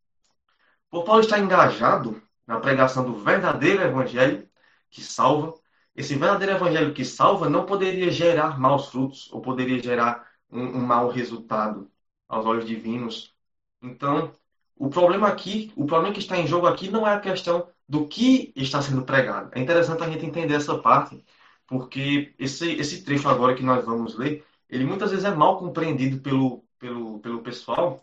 Por Paulo estar engajado na pregação do verdadeiro evangelho, que salva. Esse verdadeiro evangelho que salva não poderia gerar maus frutos ou poderia gerar um, um mau resultado aos olhos divinos. Então, o problema aqui, o problema que está em jogo aqui não é a questão do que está sendo pregado. É interessante a gente entender essa parte, porque esse, esse trecho agora que nós vamos ler, ele muitas vezes é mal compreendido pelo, pelo, pelo pessoal,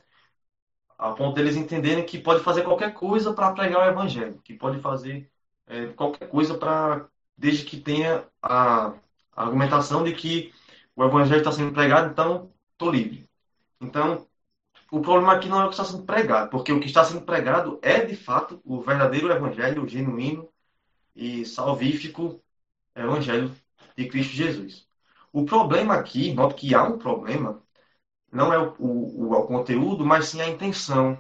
a ponto deles entenderem que pode fazer qualquer coisa para pregar o evangelho, que pode fazer é, qualquer coisa para, desde que tenha a, a argumentação de que o evangelho está sendo pregado, então estou livre. Então, o problema aqui não é o que está sendo pregado, porque o que está sendo pregado é, de fato, o verdadeiro evangelho, o genuíno e salvífico evangelho de Cristo Jesus. O problema aqui, note que há um problema, não é o, o, o conteúdo, mas sim a intenção.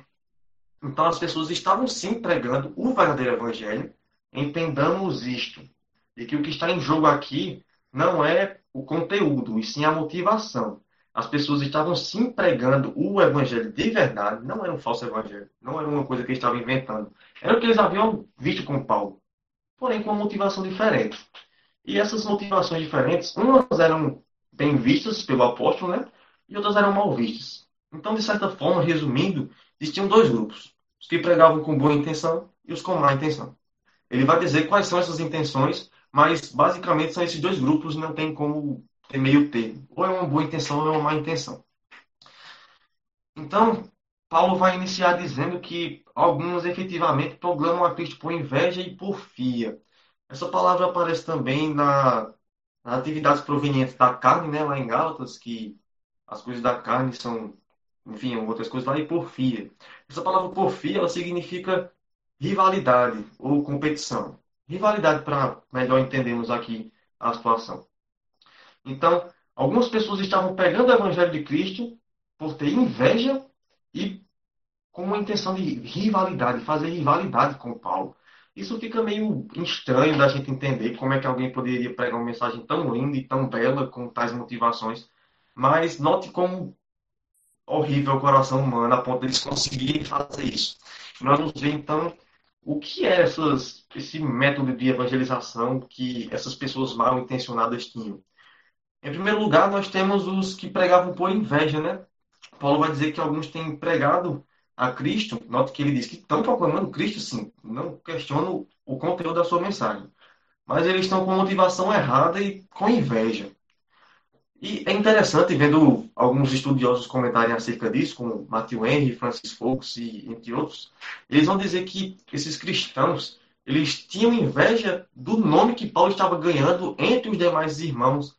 Então as pessoas estavam sim pregando o verdadeiro evangelho, entendamos isto, de que o que está em jogo aqui não é o conteúdo, e sim a motivação. As pessoas estavam sim pregando o evangelho de verdade, não era um falso evangelho, não era uma coisa que eles estavam inventando. Era o que eles haviam visto com Paulo, porém com uma motivação diferente. E essas motivações diferentes, umas eram bem vistas pelo apóstolo, né? E outras eram mal vistas. Então, de certa forma, resumindo, existiam dois grupos: os que pregavam com boa intenção e os com má intenção. Ele vai dizer quais são essas intenções, mas basicamente são esses dois grupos, não tem como ter meio termo. Ou é uma boa intenção ou é uma má intenção. Então, Paulo vai iniciar dizendo que alguns efetivamente proclamam a Cristo por inveja e porfia. Essa palavra aparece também na, nas atividades provenientes da carne, né, lá em Gálatas, que as coisas da carne são, enfim, outras coisas lá, e porfia. Essa palavra porfia, ela significa rivalidade ou competição. Rivalidade, para melhor entendermos aqui a situação. Então, algumas pessoas estavam pegando o evangelho de Cristo por ter inveja e com uma intenção de rivalidade, fazer rivalidade com Paulo. Isso fica meio estranho da gente entender como é que alguém poderia pregar uma mensagem tão linda e tão bela com tais motivações. Mas note como horrível o coração humano a ponto de eles conseguirem fazer isso. Nós vamos ver então o que é essas, esse método de evangelização que essas pessoas mal intencionadas tinham. Em primeiro lugar, nós temos os que pregavam por inveja, né? Paulo vai dizer que alguns têm pregado a Cristo, note que ele diz que estão proclamando Cristo, sim, não questiono o conteúdo da sua mensagem, mas eles estão com motivação errada e com inveja. E é interessante, vendo alguns estudiosos comentarem acerca disso, como Matthew Henry, Francis Fox e entre outros, eles vão dizer que esses cristãos, eles tinham inveja do nome que Paulo estava ganhando entre os demais irmãos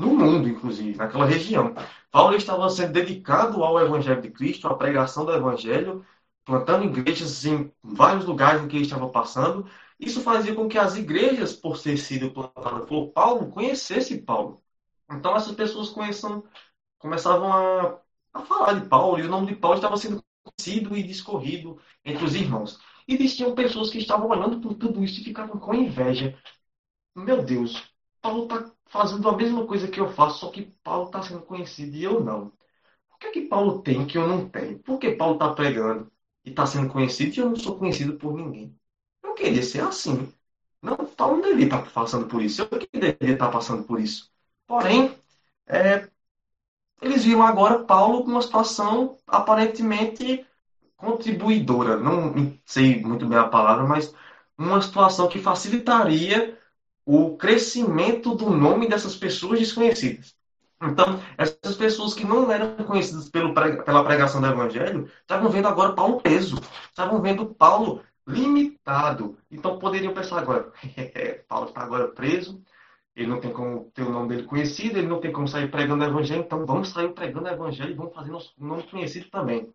no mundo, inclusive, naquela região. Paulo estava sendo dedicado ao Evangelho de Cristo, à pregação do Evangelho, plantando igrejas em vários lugares em que ele estava passando. Isso fazia com que as igrejas, por ter sido plantadas por Paulo, conhecessem Paulo. Então essas pessoas conheçam, começavam a, a falar de Paulo, e o nome de Paulo estava sendo conhecido e discorrido entre os irmãos. E existiam pessoas que estavam olhando por tudo isso e ficavam com inveja. Meu Deus, Paulo está fazendo a mesma coisa que eu faço, só que Paulo está sendo conhecido e eu não. Por que, que Paulo tem que eu não tenho? Por que Paulo está pregando e está sendo conhecido e eu não sou conhecido por ninguém? Eu queria ser assim. Não, Paulo não deveria estar tá passando por isso. Eu que deveria estar tá passando por isso. Porém, é, eles viram agora Paulo com uma situação aparentemente contribuidora. Não sei muito bem a palavra, mas uma situação que facilitaria o crescimento do nome dessas pessoas desconhecidas. Então, essas pessoas que não eram conhecidas pelo, pela pregação do Evangelho estavam vendo agora Paulo preso, estavam vendo Paulo limitado. Então, poderiam pensar agora: Paulo está agora preso, ele não tem como ter o nome dele conhecido, ele não tem como sair pregando o Evangelho, então vamos sair pregando o Evangelho e vamos fazer nosso nome conhecido também.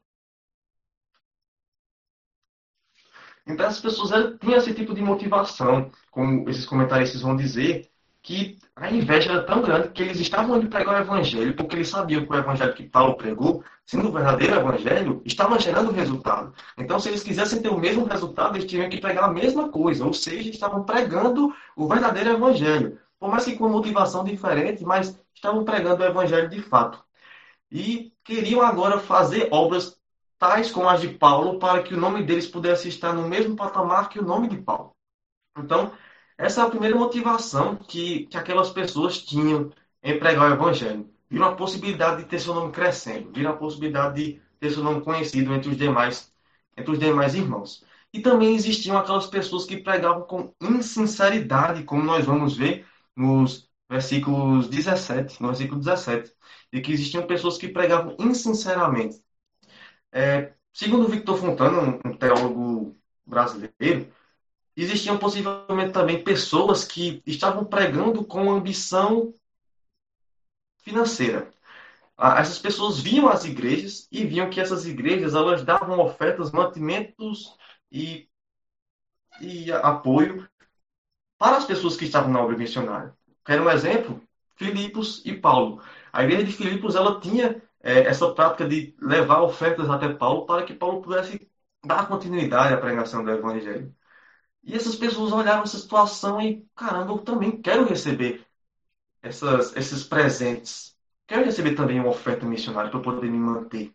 Então, as pessoas tinham esse tipo de motivação, como esses comentaristas vão dizer, que a inveja era tão grande que eles estavam indo pregar o evangelho, porque eles sabiam que o evangelho que Paulo pregou, sendo o verdadeiro evangelho, estava gerando resultado. Então, se eles quisessem ter o mesmo resultado, eles tinham que pregar a mesma coisa, ou seja, estavam pregando o verdadeiro evangelho. Por mais que com motivação diferente, mas estavam pregando o evangelho de fato. E queriam agora fazer obras tais como as de Paulo, para que o nome deles pudesse estar no mesmo patamar que o nome de Paulo. Então, Essa é a primeira motivação que, que aquelas pessoas tinham em pregar o evangelho. Viram a possibilidade de ter seu nome crescendo, viram a possibilidade de ter seu nome conhecido entre os demais, entre os demais irmãos. E também existiam aquelas pessoas que pregavam com insinceridade, como nós vamos ver nos versículos 17, no versículo 17, de que existiam pessoas que pregavam insinceramente. É, segundo Victor Fontana, um teólogo brasileiro, existiam possivelmente também pessoas que estavam pregando com ambição financeira. Essas pessoas viam as igrejas e viam que essas igrejas elas davam ofertas, mantimentos e, e apoio para as pessoas que estavam na obra missionária. Quero um exemplo? Filipos e Paulo. A igreja de Filipos ela tinha é, essa prática de levar ofertas até Paulo para que Paulo pudesse dar continuidade à pregação do evangelho. E essas pessoas olharam essa situação e, caramba, eu também quero receber essas, esses presentes. Quero receber também uma oferta missionária para poder me manter.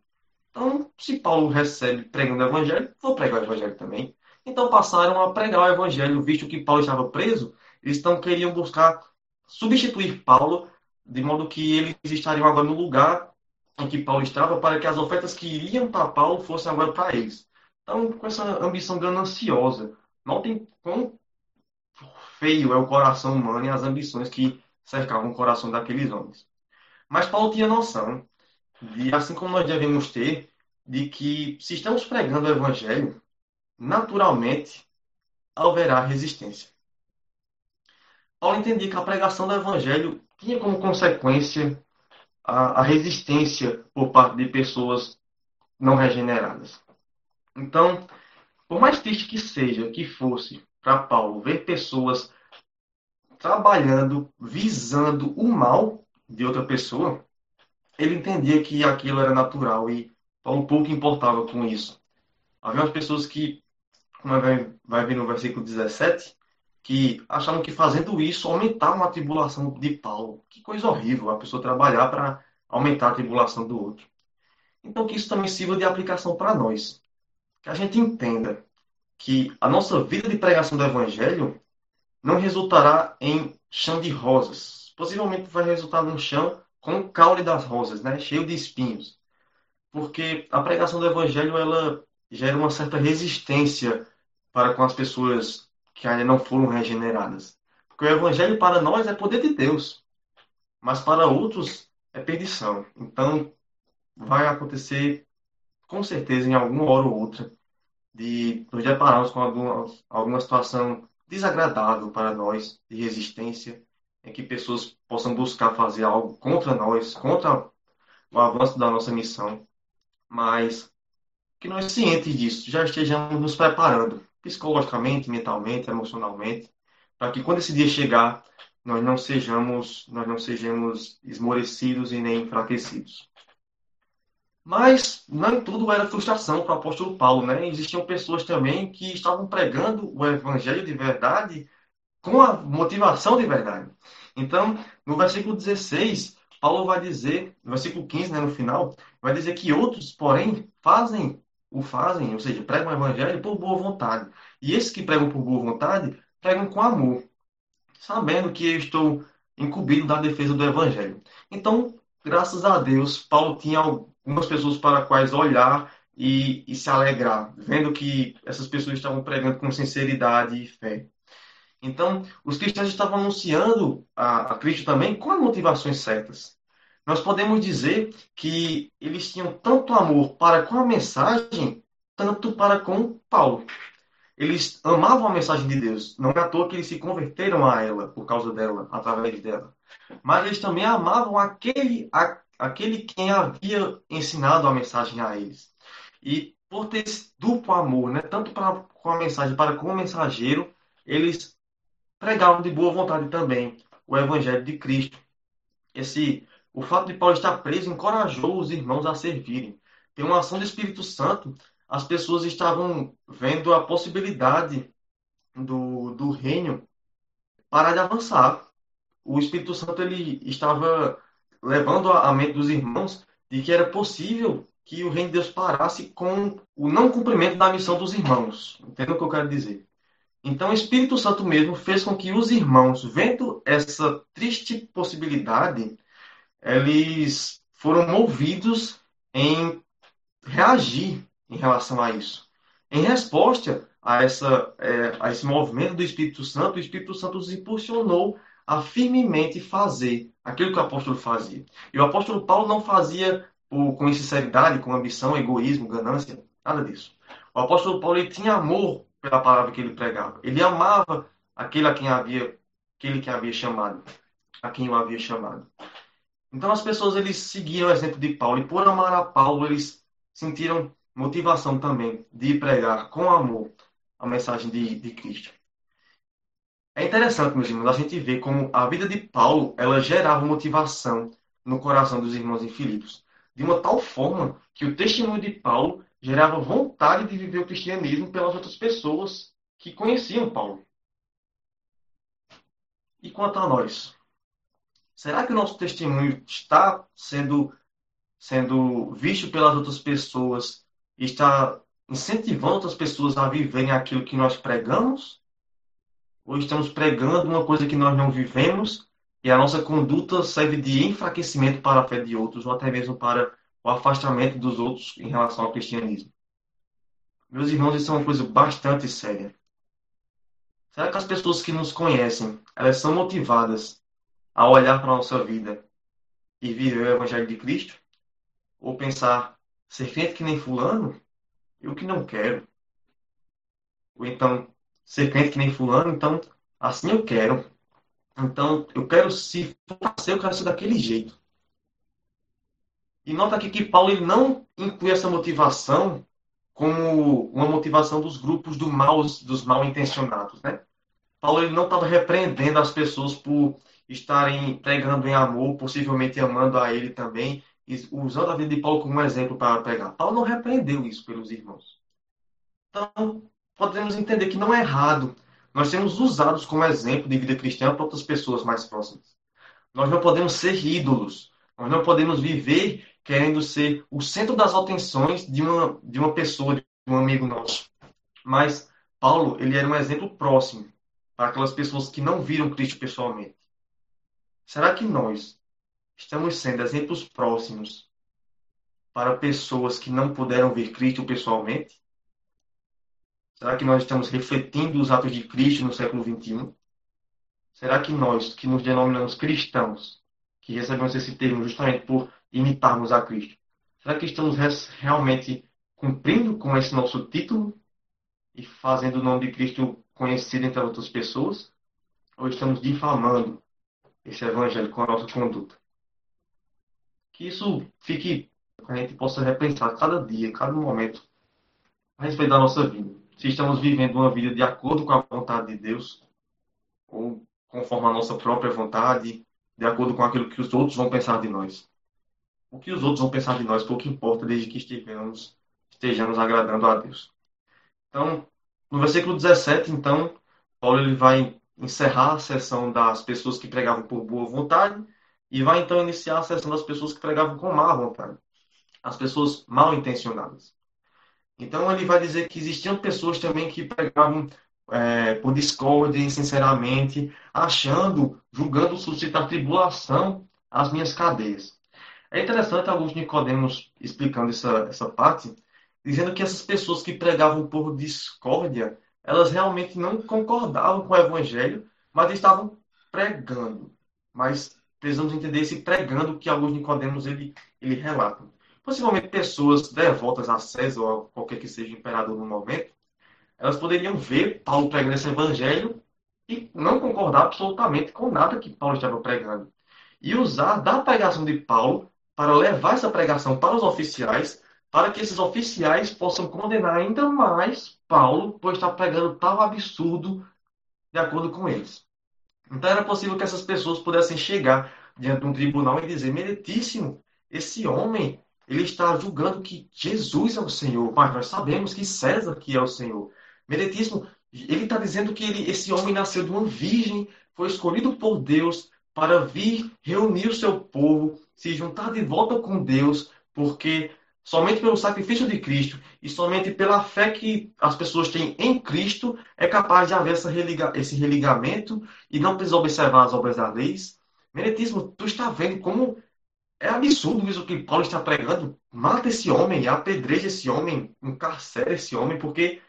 Então, se Paulo recebe pregando o evangelho, vou pregar o evangelho também. Então passaram a pregar o evangelho, visto que Paulo estava preso, eles então queriam buscar substituir Paulo, de modo que eles estariam agora no lugar em que Paulo estava, para que as ofertas que iriam para Paulo fossem agora para eles. Então, com essa ambição gananciosa, notem quão feio é o coração humano e as ambições que cercavam o coração daqueles homens. Mas Paulo tinha noção de, assim como nós devemos ter, de que se estamos pregando o evangelho, naturalmente haverá resistência. Paulo entendia que a pregação do evangelho tinha como consequência a, a resistência por parte de pessoas não regeneradas. Então, por mais triste que seja, que fosse para Paulo ver pessoas trabalhando, visando o mal de outra pessoa, ele entendia que aquilo era natural e Paulo pouco importava com isso. Havia umas pessoas que, como vai, vai ver no versículo 17, que achavam que fazendo isso aumentavam a tribulação de Paulo. Que coisa horrível a pessoa trabalhar para aumentar a tribulação do outro. Então, que isso também sirva de aplicação para nós. Que a gente entenda que a nossa vida de pregação do Evangelho não resultará em chão de rosas. Possivelmente vai resultar num chão com o caule das rosas, né? cheio de espinhos. Porque a pregação do Evangelho ela gera uma certa resistência para com as pessoas que ainda não foram regeneradas. Porque o evangelho para nós é poder de Deus, mas para outros é perdição. Então, vai acontecer com certeza em alguma hora ou outra de nos depararmos com alguma, alguma situação desagradável para nós, de resistência, em que pessoas possam buscar fazer algo contra nós, contra o avanço da nossa missão, mas que nós cientes disso, já estejamos nos preparando psicologicamente, mentalmente, emocionalmente, para que quando esse dia chegar, nós não sejamos, nós não sejamos esmorecidos e nem enfraquecidos. Mas nem tudo era frustração para o apóstolo Paulo, né? Existiam pessoas também que estavam pregando o evangelho de verdade com a motivação de verdade. Então, no versículo 16, Paulo vai dizer, no versículo 15, né, no final, vai dizer que outros, porém, fazem o fazem, ou seja, pregam o evangelho por boa vontade. E esses que pregam por boa vontade, pregam com amor, sabendo que eu estou incumbido da defesa do evangelho. Então, graças a Deus, Paulo tinha algumas pessoas para quais olhar e, e se alegrar, vendo que essas pessoas estavam pregando com sinceridade e fé. Então, os cristãos estavam anunciando a, a Cristo também com as motivações certas nós podemos dizer que eles tinham tanto amor para com a mensagem, tanto para com Paulo. Eles amavam a mensagem de Deus. Não é à toa que eles se converteram a ela, por causa dela, através dela. Mas eles também amavam aquele, a, aquele quem havia ensinado a mensagem a eles. E por ter esse duplo amor, né, tanto para, com a mensagem para com o mensageiro, eles pregavam de boa vontade também o evangelho de Cristo. Esse o fato de Paulo estar preso encorajou os irmãos a servirem. Tem uma ação do Espírito Santo, as pessoas estavam vendo a possibilidade do, do reino parar de avançar. O Espírito Santo ele estava levando a mente dos irmãos de que era possível que o reino de Deus parasse com o não cumprimento da missão dos irmãos. Entendeu o que eu quero dizer? Então, o Espírito Santo mesmo fez com que os irmãos, vendo essa triste possibilidade, eles foram movidos em reagir em relação a isso. Em resposta a, essa, é, a esse movimento do Espírito Santo, o Espírito Santo os impulsionou a firmemente fazer aquilo que o apóstolo fazia. E o apóstolo Paulo não fazia por, com insinceridade, com ambição, egoísmo, ganância, nada disso. O apóstolo Paulo tinha amor pela palavra que ele pregava. Ele amava aquele a quem havia, aquele que havia chamado, a quem o havia chamado. Então as pessoas eles seguiram o exemplo de Paulo e por amar a Paulo eles sentiram motivação também de pregar com amor a mensagem de, de Cristo. É interessante, meus irmãos, a gente ver como a vida de Paulo ela gerava motivação no coração dos irmãos em Filipos, de uma tal forma que o testemunho de Paulo gerava vontade de viver o cristianismo pelas outras pessoas que conheciam Paulo. E quanto a nós? Será que o nosso testemunho está sendo, sendo visto pelas outras pessoas e está incentivando outras pessoas a viverem aquilo que nós pregamos? Ou estamos pregando uma coisa que nós não vivemos e a nossa conduta serve de enfraquecimento para a fé de outros, ou até mesmo para o afastamento dos outros em relação ao cristianismo. Meus irmãos, isso é uma coisa bastante séria. Será que as pessoas que nos conhecem, elas são motivadas a olhar para a nossa vida e viver o Evangelho de Cristo? Ou pensar, ser crente que nem fulano? Eu que não quero. Ou então, ser crente que nem fulano, então, assim eu quero. Então, eu quero, se for ser, eu quero ser daquele jeito. E nota aqui que Paulo ele não inclui essa motivação como uma motivação dos grupos do mal, dos mal intencionados. Né? Paulo ele não estava repreendendo as pessoas por estarem pregando em amor, possivelmente amando a ele também, usando a vida de Paulo como exemplo para pregar. Paulo não repreendeu isso pelos irmãos. Então, podemos entender que não é errado nós sermos usados como exemplo de vida cristã para outras pessoas mais próximas. Nós não podemos ser ídolos. Nós não podemos viver querendo ser o centro das atenções de uma, de uma pessoa, de um amigo nosso. Mas Paulo, ele era um exemplo próximo para aquelas pessoas que não viram Cristo pessoalmente. Será que nós estamos sendo exemplos próximos para pessoas que não puderam ver Cristo pessoalmente? Será que nós estamos refletindo os atos de Cristo no século XXI? Será que nós, que nos denominamos cristãos, que recebemos esse termo justamente por imitarmos a Cristo. Será que estamos realmente cumprindo com esse nosso título e fazendo o nome de Cristo conhecido entre outras pessoas? Ou estamos difamando esse evangelho com a nossa conduta? Que isso fique, que a gente possa repensar cada dia, cada momento, a respeito da nossa vida. Se estamos vivendo uma vida de acordo com a vontade de Deus, ou conforme a nossa própria vontade, de acordo com aquilo que os outros vão pensar de nós o que os outros vão pensar de nós, pouco importa, desde que estejamos, estejamos agradando a Deus. Então, no versículo 17, então, Paulo ele vai encerrar a sessão das pessoas que pregavam por boa vontade e vai então iniciar a sessão das pessoas que pregavam com má vontade, as pessoas mal intencionadas. Então ele vai dizer que existiam pessoas também que pregavam é, por discórdia, insinceramente, achando, julgando suscitar tribulação às minhas cadeias. É interessante alguns Nicodemos explicando essa, essa parte, dizendo que essas pessoas que pregavam por discórdia, elas realmente não concordavam com o evangelho, mas estavam pregando. Mas precisamos entender esse pregando que alguns Nicodemos ele, ele relata. Possivelmente pessoas devotas a César ou a qualquer que seja imperador no momento, elas poderiam ver Paulo pregando esse evangelho e não concordar absolutamente com nada que Paulo estava pregando. E usar da pregação de Paulo para levar essa pregação para os oficiais, para que esses oficiais possam condenar ainda mais Paulo por estar pregando tal absurdo de acordo com eles. Então era possível que essas pessoas pudessem chegar diante de um tribunal e dizer: Meritíssimo, esse homem ele está julgando que Jesus é o Senhor, mas nós sabemos que César que é o Senhor. Meritíssimo, ele está dizendo que ele, esse homem nasceu de uma virgem, foi escolhido por Deus para vir reunir o seu povo se juntar de volta com Deus, porque Somente pelo sacrifício de Cristo e somente pela fé que as pessoas têm em Cristo é capaz de haver religa esse religamento e não precisa observar as obras da lei. Meretismo, tu está vendo como é absurdo isso que Paulo está pregando. Mata esse homem, apedreja esse homem, encarcera esse homem, porque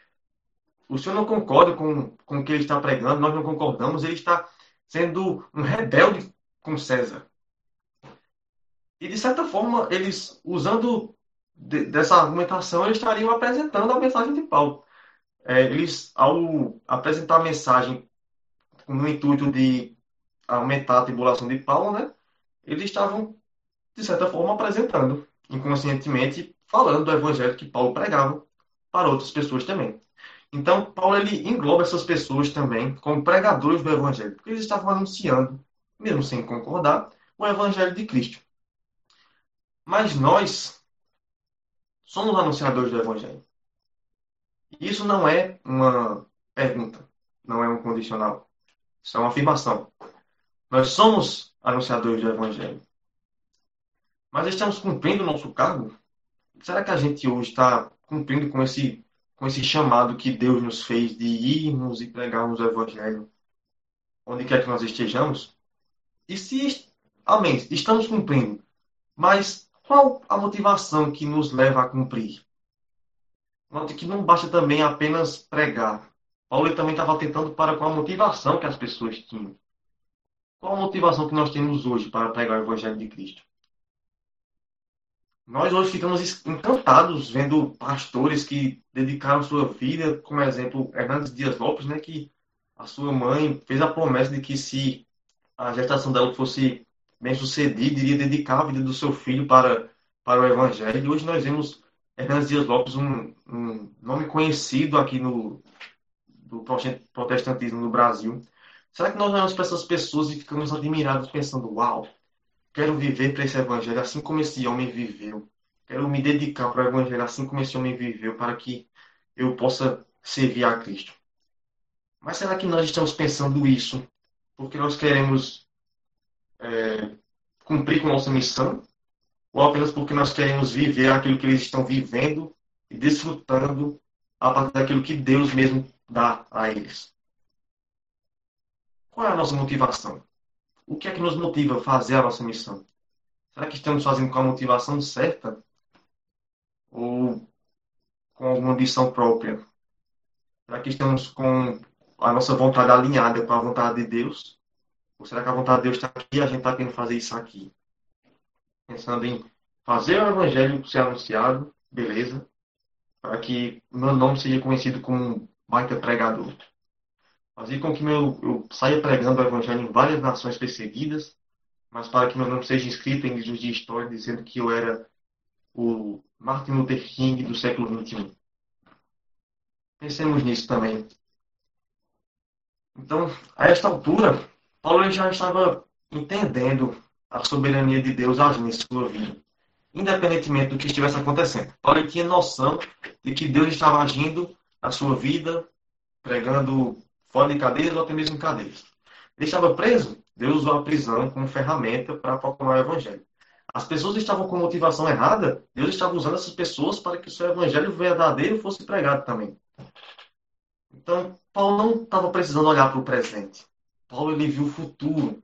o senhor não concorda com, com o que ele está pregando, nós não concordamos, ele está sendo um rebelde com César. E, de certa forma, eles, usando de, dessa argumentação, eles estariam apresentando a mensagem de Paulo. É, eles, ao apresentar a mensagem com o intuito de aumentar a tribulação de Paulo, né, eles estavam, de certa forma, apresentando, inconscientemente, falando do evangelho que Paulo pregava para outras pessoas também. Então, Paulo ele engloba essas pessoas também como pregadores do evangelho, porque eles estavam anunciando, mesmo sem concordar, o evangelho de Cristo. Mas nós somos anunciadores do Evangelho. Isso não é uma pergunta, não é um condicional. Isso é uma afirmação. Nós somos anunciadores do Evangelho. Mas estamos cumprindo o nosso cargo? Será que a gente hoje está cumprindo com esse, com esse chamado que Deus nos fez de irmos e pregarmos o Evangelho onde quer que nós estejamos? E se, amém, estamos cumprindo, mas qual a motivação que nos leva a cumprir? Note que não basta também apenas pregar. Paulo também estava tentando para com a motivação que as pessoas tinham. Qual a motivação que nós temos hoje para pregar o Evangelho de Cristo? Nós hoje ficamos encantados vendo pastores que dedicaram sua vida, como exemplo Hernandes Dias Lopes, né, que a sua mãe fez a promessa de que se a gestação dela fosse bem sucedido, iria dedicar a vida do seu filho para, para o Evangelho. E hoje nós vemos Hernandes Dias Lopes, um, um nome conhecido aqui no do protestantismo no Brasil. Será que nós olhamos para essas pessoas e ficamos admirados pensando, uau, quero viver para esse Evangelho assim como esse homem viveu. Quero me dedicar para o Evangelho assim como esse homem viveu, para que eu possa servir a Cristo. Mas será que nós estamos pensando isso porque nós queremos é, cumprir com nossa missão, ou apenas porque nós queremos viver aquilo que eles estão vivendo e desfrutando a partir daquilo que Deus mesmo dá a eles. Qual é a nossa motivação? O que é que nos motiva a fazer a nossa missão? Será que estamos fazendo com a motivação certa? Ou com alguma ambição própria? Será que estamos com a nossa vontade alinhada com a vontade de Deus? Será que a vontade de Deus está aqui e a gente está querendo fazer isso aqui? Pensando em fazer o evangelho ser anunciado, beleza, para que meu nome seja conhecido como um baita pregador. Fazer com que meu, eu saia pregando o evangelho em várias nações perseguidas, mas para que meu nome seja escrito em livros de história dizendo que eu era o Martin Luther King do século XXI. Pensemos nisso também. Então, a esta altura, Paulo já estava entendendo a soberania de Deus agindo em sua vida, independentemente do que estivesse acontecendo. Paulo tinha noção de que Deus estava agindo na sua vida, pregando fora de cadeias ou até mesmo em cadeias. Ele estava preso, Deus usou a prisão como ferramenta para proclamar o evangelho. As pessoas estavam com motivação errada, Deus estava usando essas pessoas para que o seu evangelho verdadeiro fosse pregado também. Então, Paulo não estava precisando olhar para o presente. Paulo ele viu o futuro.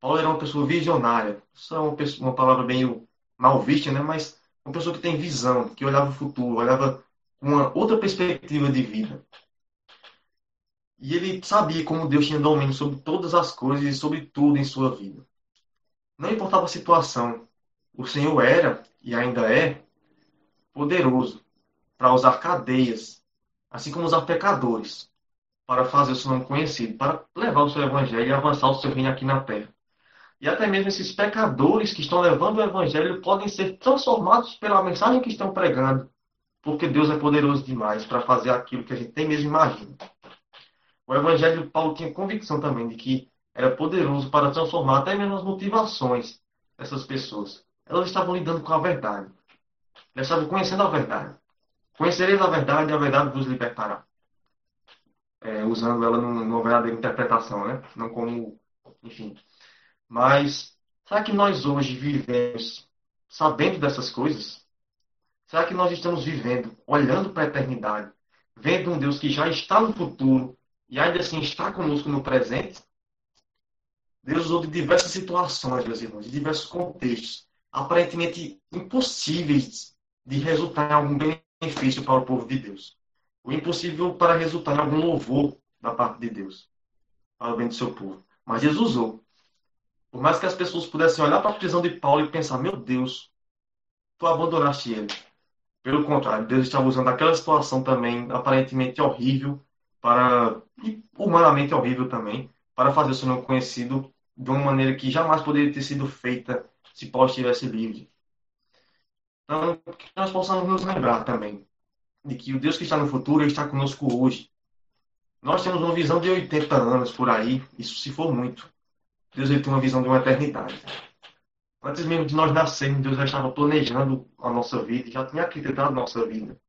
Paulo era uma pessoa visionária. Isso é uma, pessoa, uma palavra meio mal vista, né? mas uma pessoa que tem visão, que olhava o futuro, olhava uma outra perspectiva de vida. E ele sabia como Deus tinha domínio sobre todas as coisas e sobre tudo em sua vida. Não importava a situação, o Senhor era e ainda é poderoso para usar cadeias, assim como usar pecadores, para fazer o seu nome conhecido, para levar o seu evangelho e avançar o seu reino aqui na terra. E até mesmo esses pecadores que estão levando o evangelho podem ser transformados pela mensagem que estão pregando, porque Deus é poderoso demais para fazer aquilo que a gente tem mesmo imagina. O evangelho Paulo tinha convicção também de que era poderoso para transformar até mesmo as motivações dessas pessoas. Elas estavam lidando com a verdade. Elas estavam conhecendo a verdade. Conhecereis a verdade e a verdade vos libertará é, usando ela numa verdadeira interpretação, né? Não como, enfim. Mas será que nós hoje vivemos sabendo dessas coisas? Será que nós estamos vivendo, olhando para a eternidade, vendo um Deus que já está no futuro e ainda assim está conosco no presente? Deus usou de diversas situações, meus irmãos, de diversos contextos, aparentemente impossíveis de resultar em algum benefício para o povo de Deus. O impossível para resultar em algum louvor da parte de Deus, para o bem do seu povo. Mas Deus usou. Por mais que as pessoas pudessem olhar para a prisão de Paulo e pensar, meu Deus, tu abandonaste ele. Pelo contrário, Deus estava usando aquela situação também aparentemente horrível, para humanamente horrível também, para fazer o seu nome conhecido de uma maneira que jamais poderia ter sido feita se Paulo estivesse livre. Então, que nós possamos nos lembrar também de que o Deus que está no futuro está conosco hoje. Nós temos uma visão de 80 anos por aí, isso se for muito. Deus ele tem uma visão de uma eternidade. Antes mesmo de nós nascermos, Deus já estava planejando a nossa vida, já tinha arquitetado a nossa vida.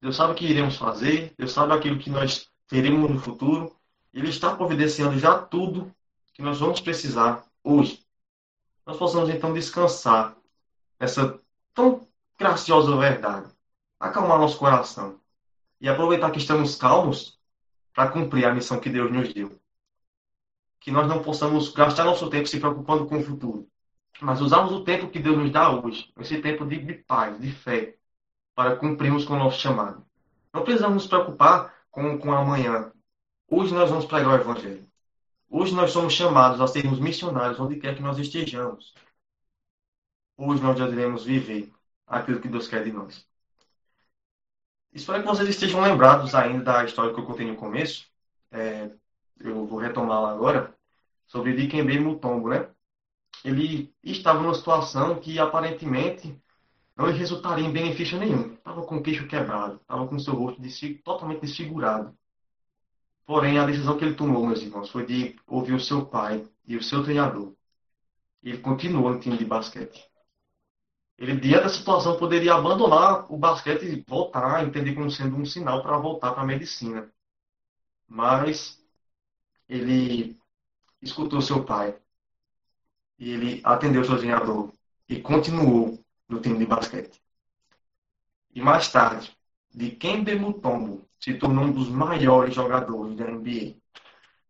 Deus sabe o que iremos fazer, Deus sabe aquilo que nós teremos no futuro. Ele está providenciando já tudo que nós vamos precisar hoje. Nós possamos então descansar nessa tão graciosa verdade. Acalmar nosso coração. E aproveitar que estamos calmos para cumprir a missão que Deus nos deu. Que nós não possamos gastar nosso tempo se preocupando com o futuro mas usamos o tempo que Deus nos dá hoje, esse tempo de, de paz, de fé, para cumprirmos com o nosso chamado. Não precisamos nos preocupar com, com amanhã. Hoje nós vamos pregar o Evangelho. Hoje nós somos chamados a sermos missionários onde quer que nós estejamos. Hoje nós já devemos viver aquilo que Deus quer de nós. Espero que vocês estejam lembrados ainda da história que eu contei no começo. É, eu vou retomá-la agora. Sobre Dikembe Mutombo, né? ele estava numa situação que aparentemente não lhe resultaria em benefício nenhum. Estava com o queixo quebrado, estava com o seu rosto totalmente desfigurado. Porém, a decisão que ele tomou, meus irmãos, foi de ouvir o seu pai e o seu treinador. Ele continuou no time de basquete. Ele, diante da situação, poderia abandonar o basquete e voltar entender como sendo um sinal para voltar para a medicina. Mas ele escutou seu pai e ele atendeu seu treinador e continuou no time de basquete. E mais tarde, de Kembe Mutombo se tornou um dos maiores jogadores da NBA.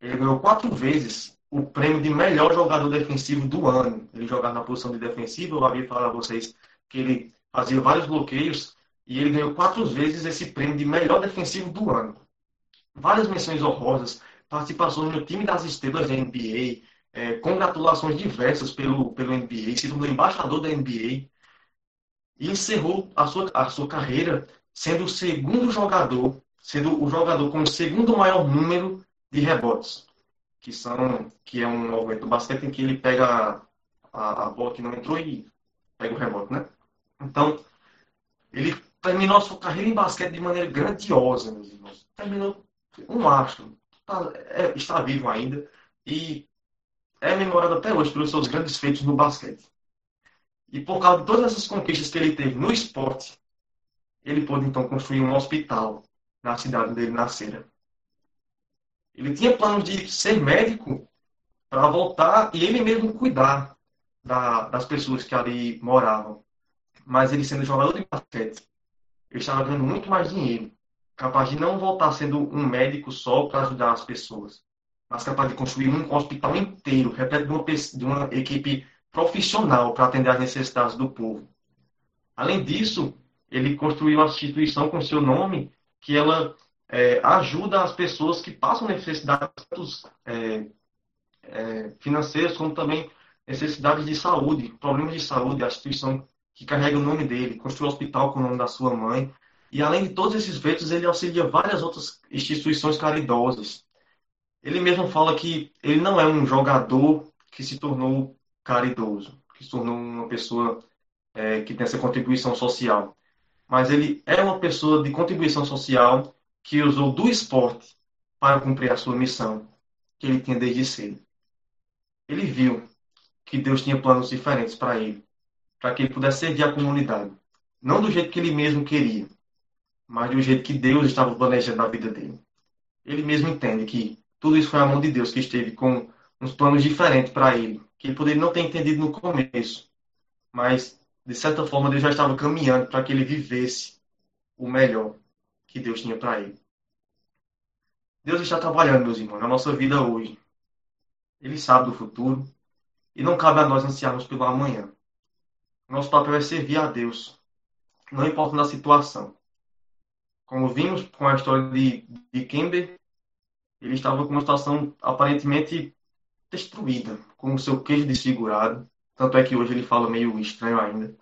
Ele ganhou quatro vezes o prêmio de melhor jogador defensivo do ano. Ele jogava na posição de defensivo, eu havia falado a vocês que ele fazia vários bloqueios e ele ganhou quatro vezes esse prêmio de melhor defensivo do ano. Várias menções honrosas, participação no time das estrelas da NBA, é, congratulações diversas pelo, pelo NBA, se tornou embaixador da NBA e encerrou a sua, a sua carreira sendo o segundo jogador, sendo o jogador com o segundo maior número de rebotes, que são que é um movimento do basquete em que ele pega a, a bola que não entrou e pega o rebote, né? Então, ele terminou a sua carreira em basquete de maneira grandiosa, meus irmãos. Terminou um astro, está, é, está vivo ainda e é memorado até hoje pelos seus grandes feitos no basquete. E por causa de todas essas conquistas que ele teve no esporte, ele pôde então construir um hospital na cidade onde ele nascera. Ele tinha planos de ser médico para voltar e ele mesmo cuidar da, das pessoas que ali moravam. Mas ele sendo jogador de basquete, ele estava ganhando muito mais dinheiro, capaz de não voltar sendo um médico só para ajudar as pessoas, mas capaz de construir um hospital inteiro, repleto de uma, de uma equipe profissional para atender às necessidades do povo. Além disso, ele construiu uma instituição com seu nome que ela é, ajuda as pessoas que passam necessidades é, é, financeiras, como também necessidades de saúde, problemas de saúde, a instituição que carrega o nome dele, construiu um hospital com o nome da sua mãe. E além de todos esses feitos, ele auxilia várias outras instituições caridosas. Ele mesmo fala que ele não é um jogador que se tornou caridoso, que se tornou uma pessoa é, que tem essa contribuição social. Mas ele é uma pessoa de contribuição social que usou do esporte para cumprir a sua missão, que ele tinha desde cedo. Ele viu que Deus tinha planos diferentes para ele, para que ele pudesse servir a comunidade. Não do jeito que ele mesmo queria, mas do jeito que Deus estava planejando na vida dele. Ele mesmo entende que tudo isso foi a mão de Deus que esteve com uns planos diferentes para ele, que ele poderia não ter entendido no começo. Mas de certa forma, Deus já estava caminhando para que ele vivesse o melhor que Deus tinha para ele. Deus está trabalhando, meus irmãos, na nossa vida hoje. Ele sabe do futuro e não cabe a nós ansiarmos pelo amanhã. Nosso papel é servir a Deus, não importa na situação. Como vimos com a história de, de Kember, ele estava com uma situação aparentemente destruída, com o seu queijo desfigurado. Tanto é que hoje ele fala meio estranho ainda.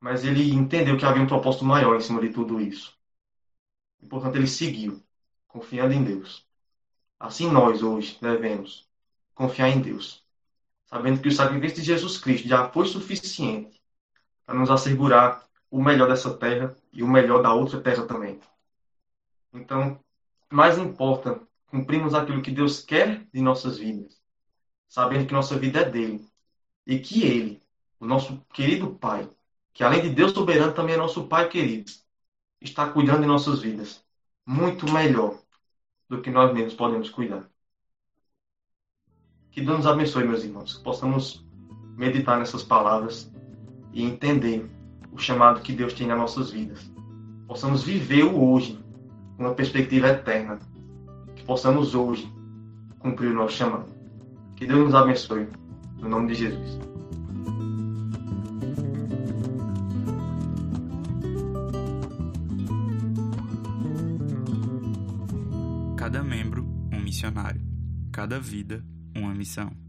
Mas ele entendeu que havia um propósito maior em cima de tudo isso. E, portanto, ele seguiu, confiando em Deus. Assim nós, hoje, devemos confiar em Deus, sabendo que o sacrifício de Jesus Cristo já foi suficiente para nos assegurar o melhor dessa terra e o melhor da outra terra também. Então, mais importa cumprirmos aquilo que Deus quer de nossas vidas, sabendo que nossa vida é dele e que ele, o nosso querido Pai, que além de Deus soberano também é nosso Pai querido, está cuidando de nossas vidas muito melhor do que nós mesmos podemos cuidar. Que Deus nos abençoe, meus irmãos, que possamos meditar nessas palavras e entender o chamado que Deus tem nas nossas vidas. Possamos viver o hoje com uma perspectiva eterna. Que possamos hoje cumprir o nosso chamado. Que Deus nos abençoe. No nome de Jesus. Missionário. Cada vida, uma missão.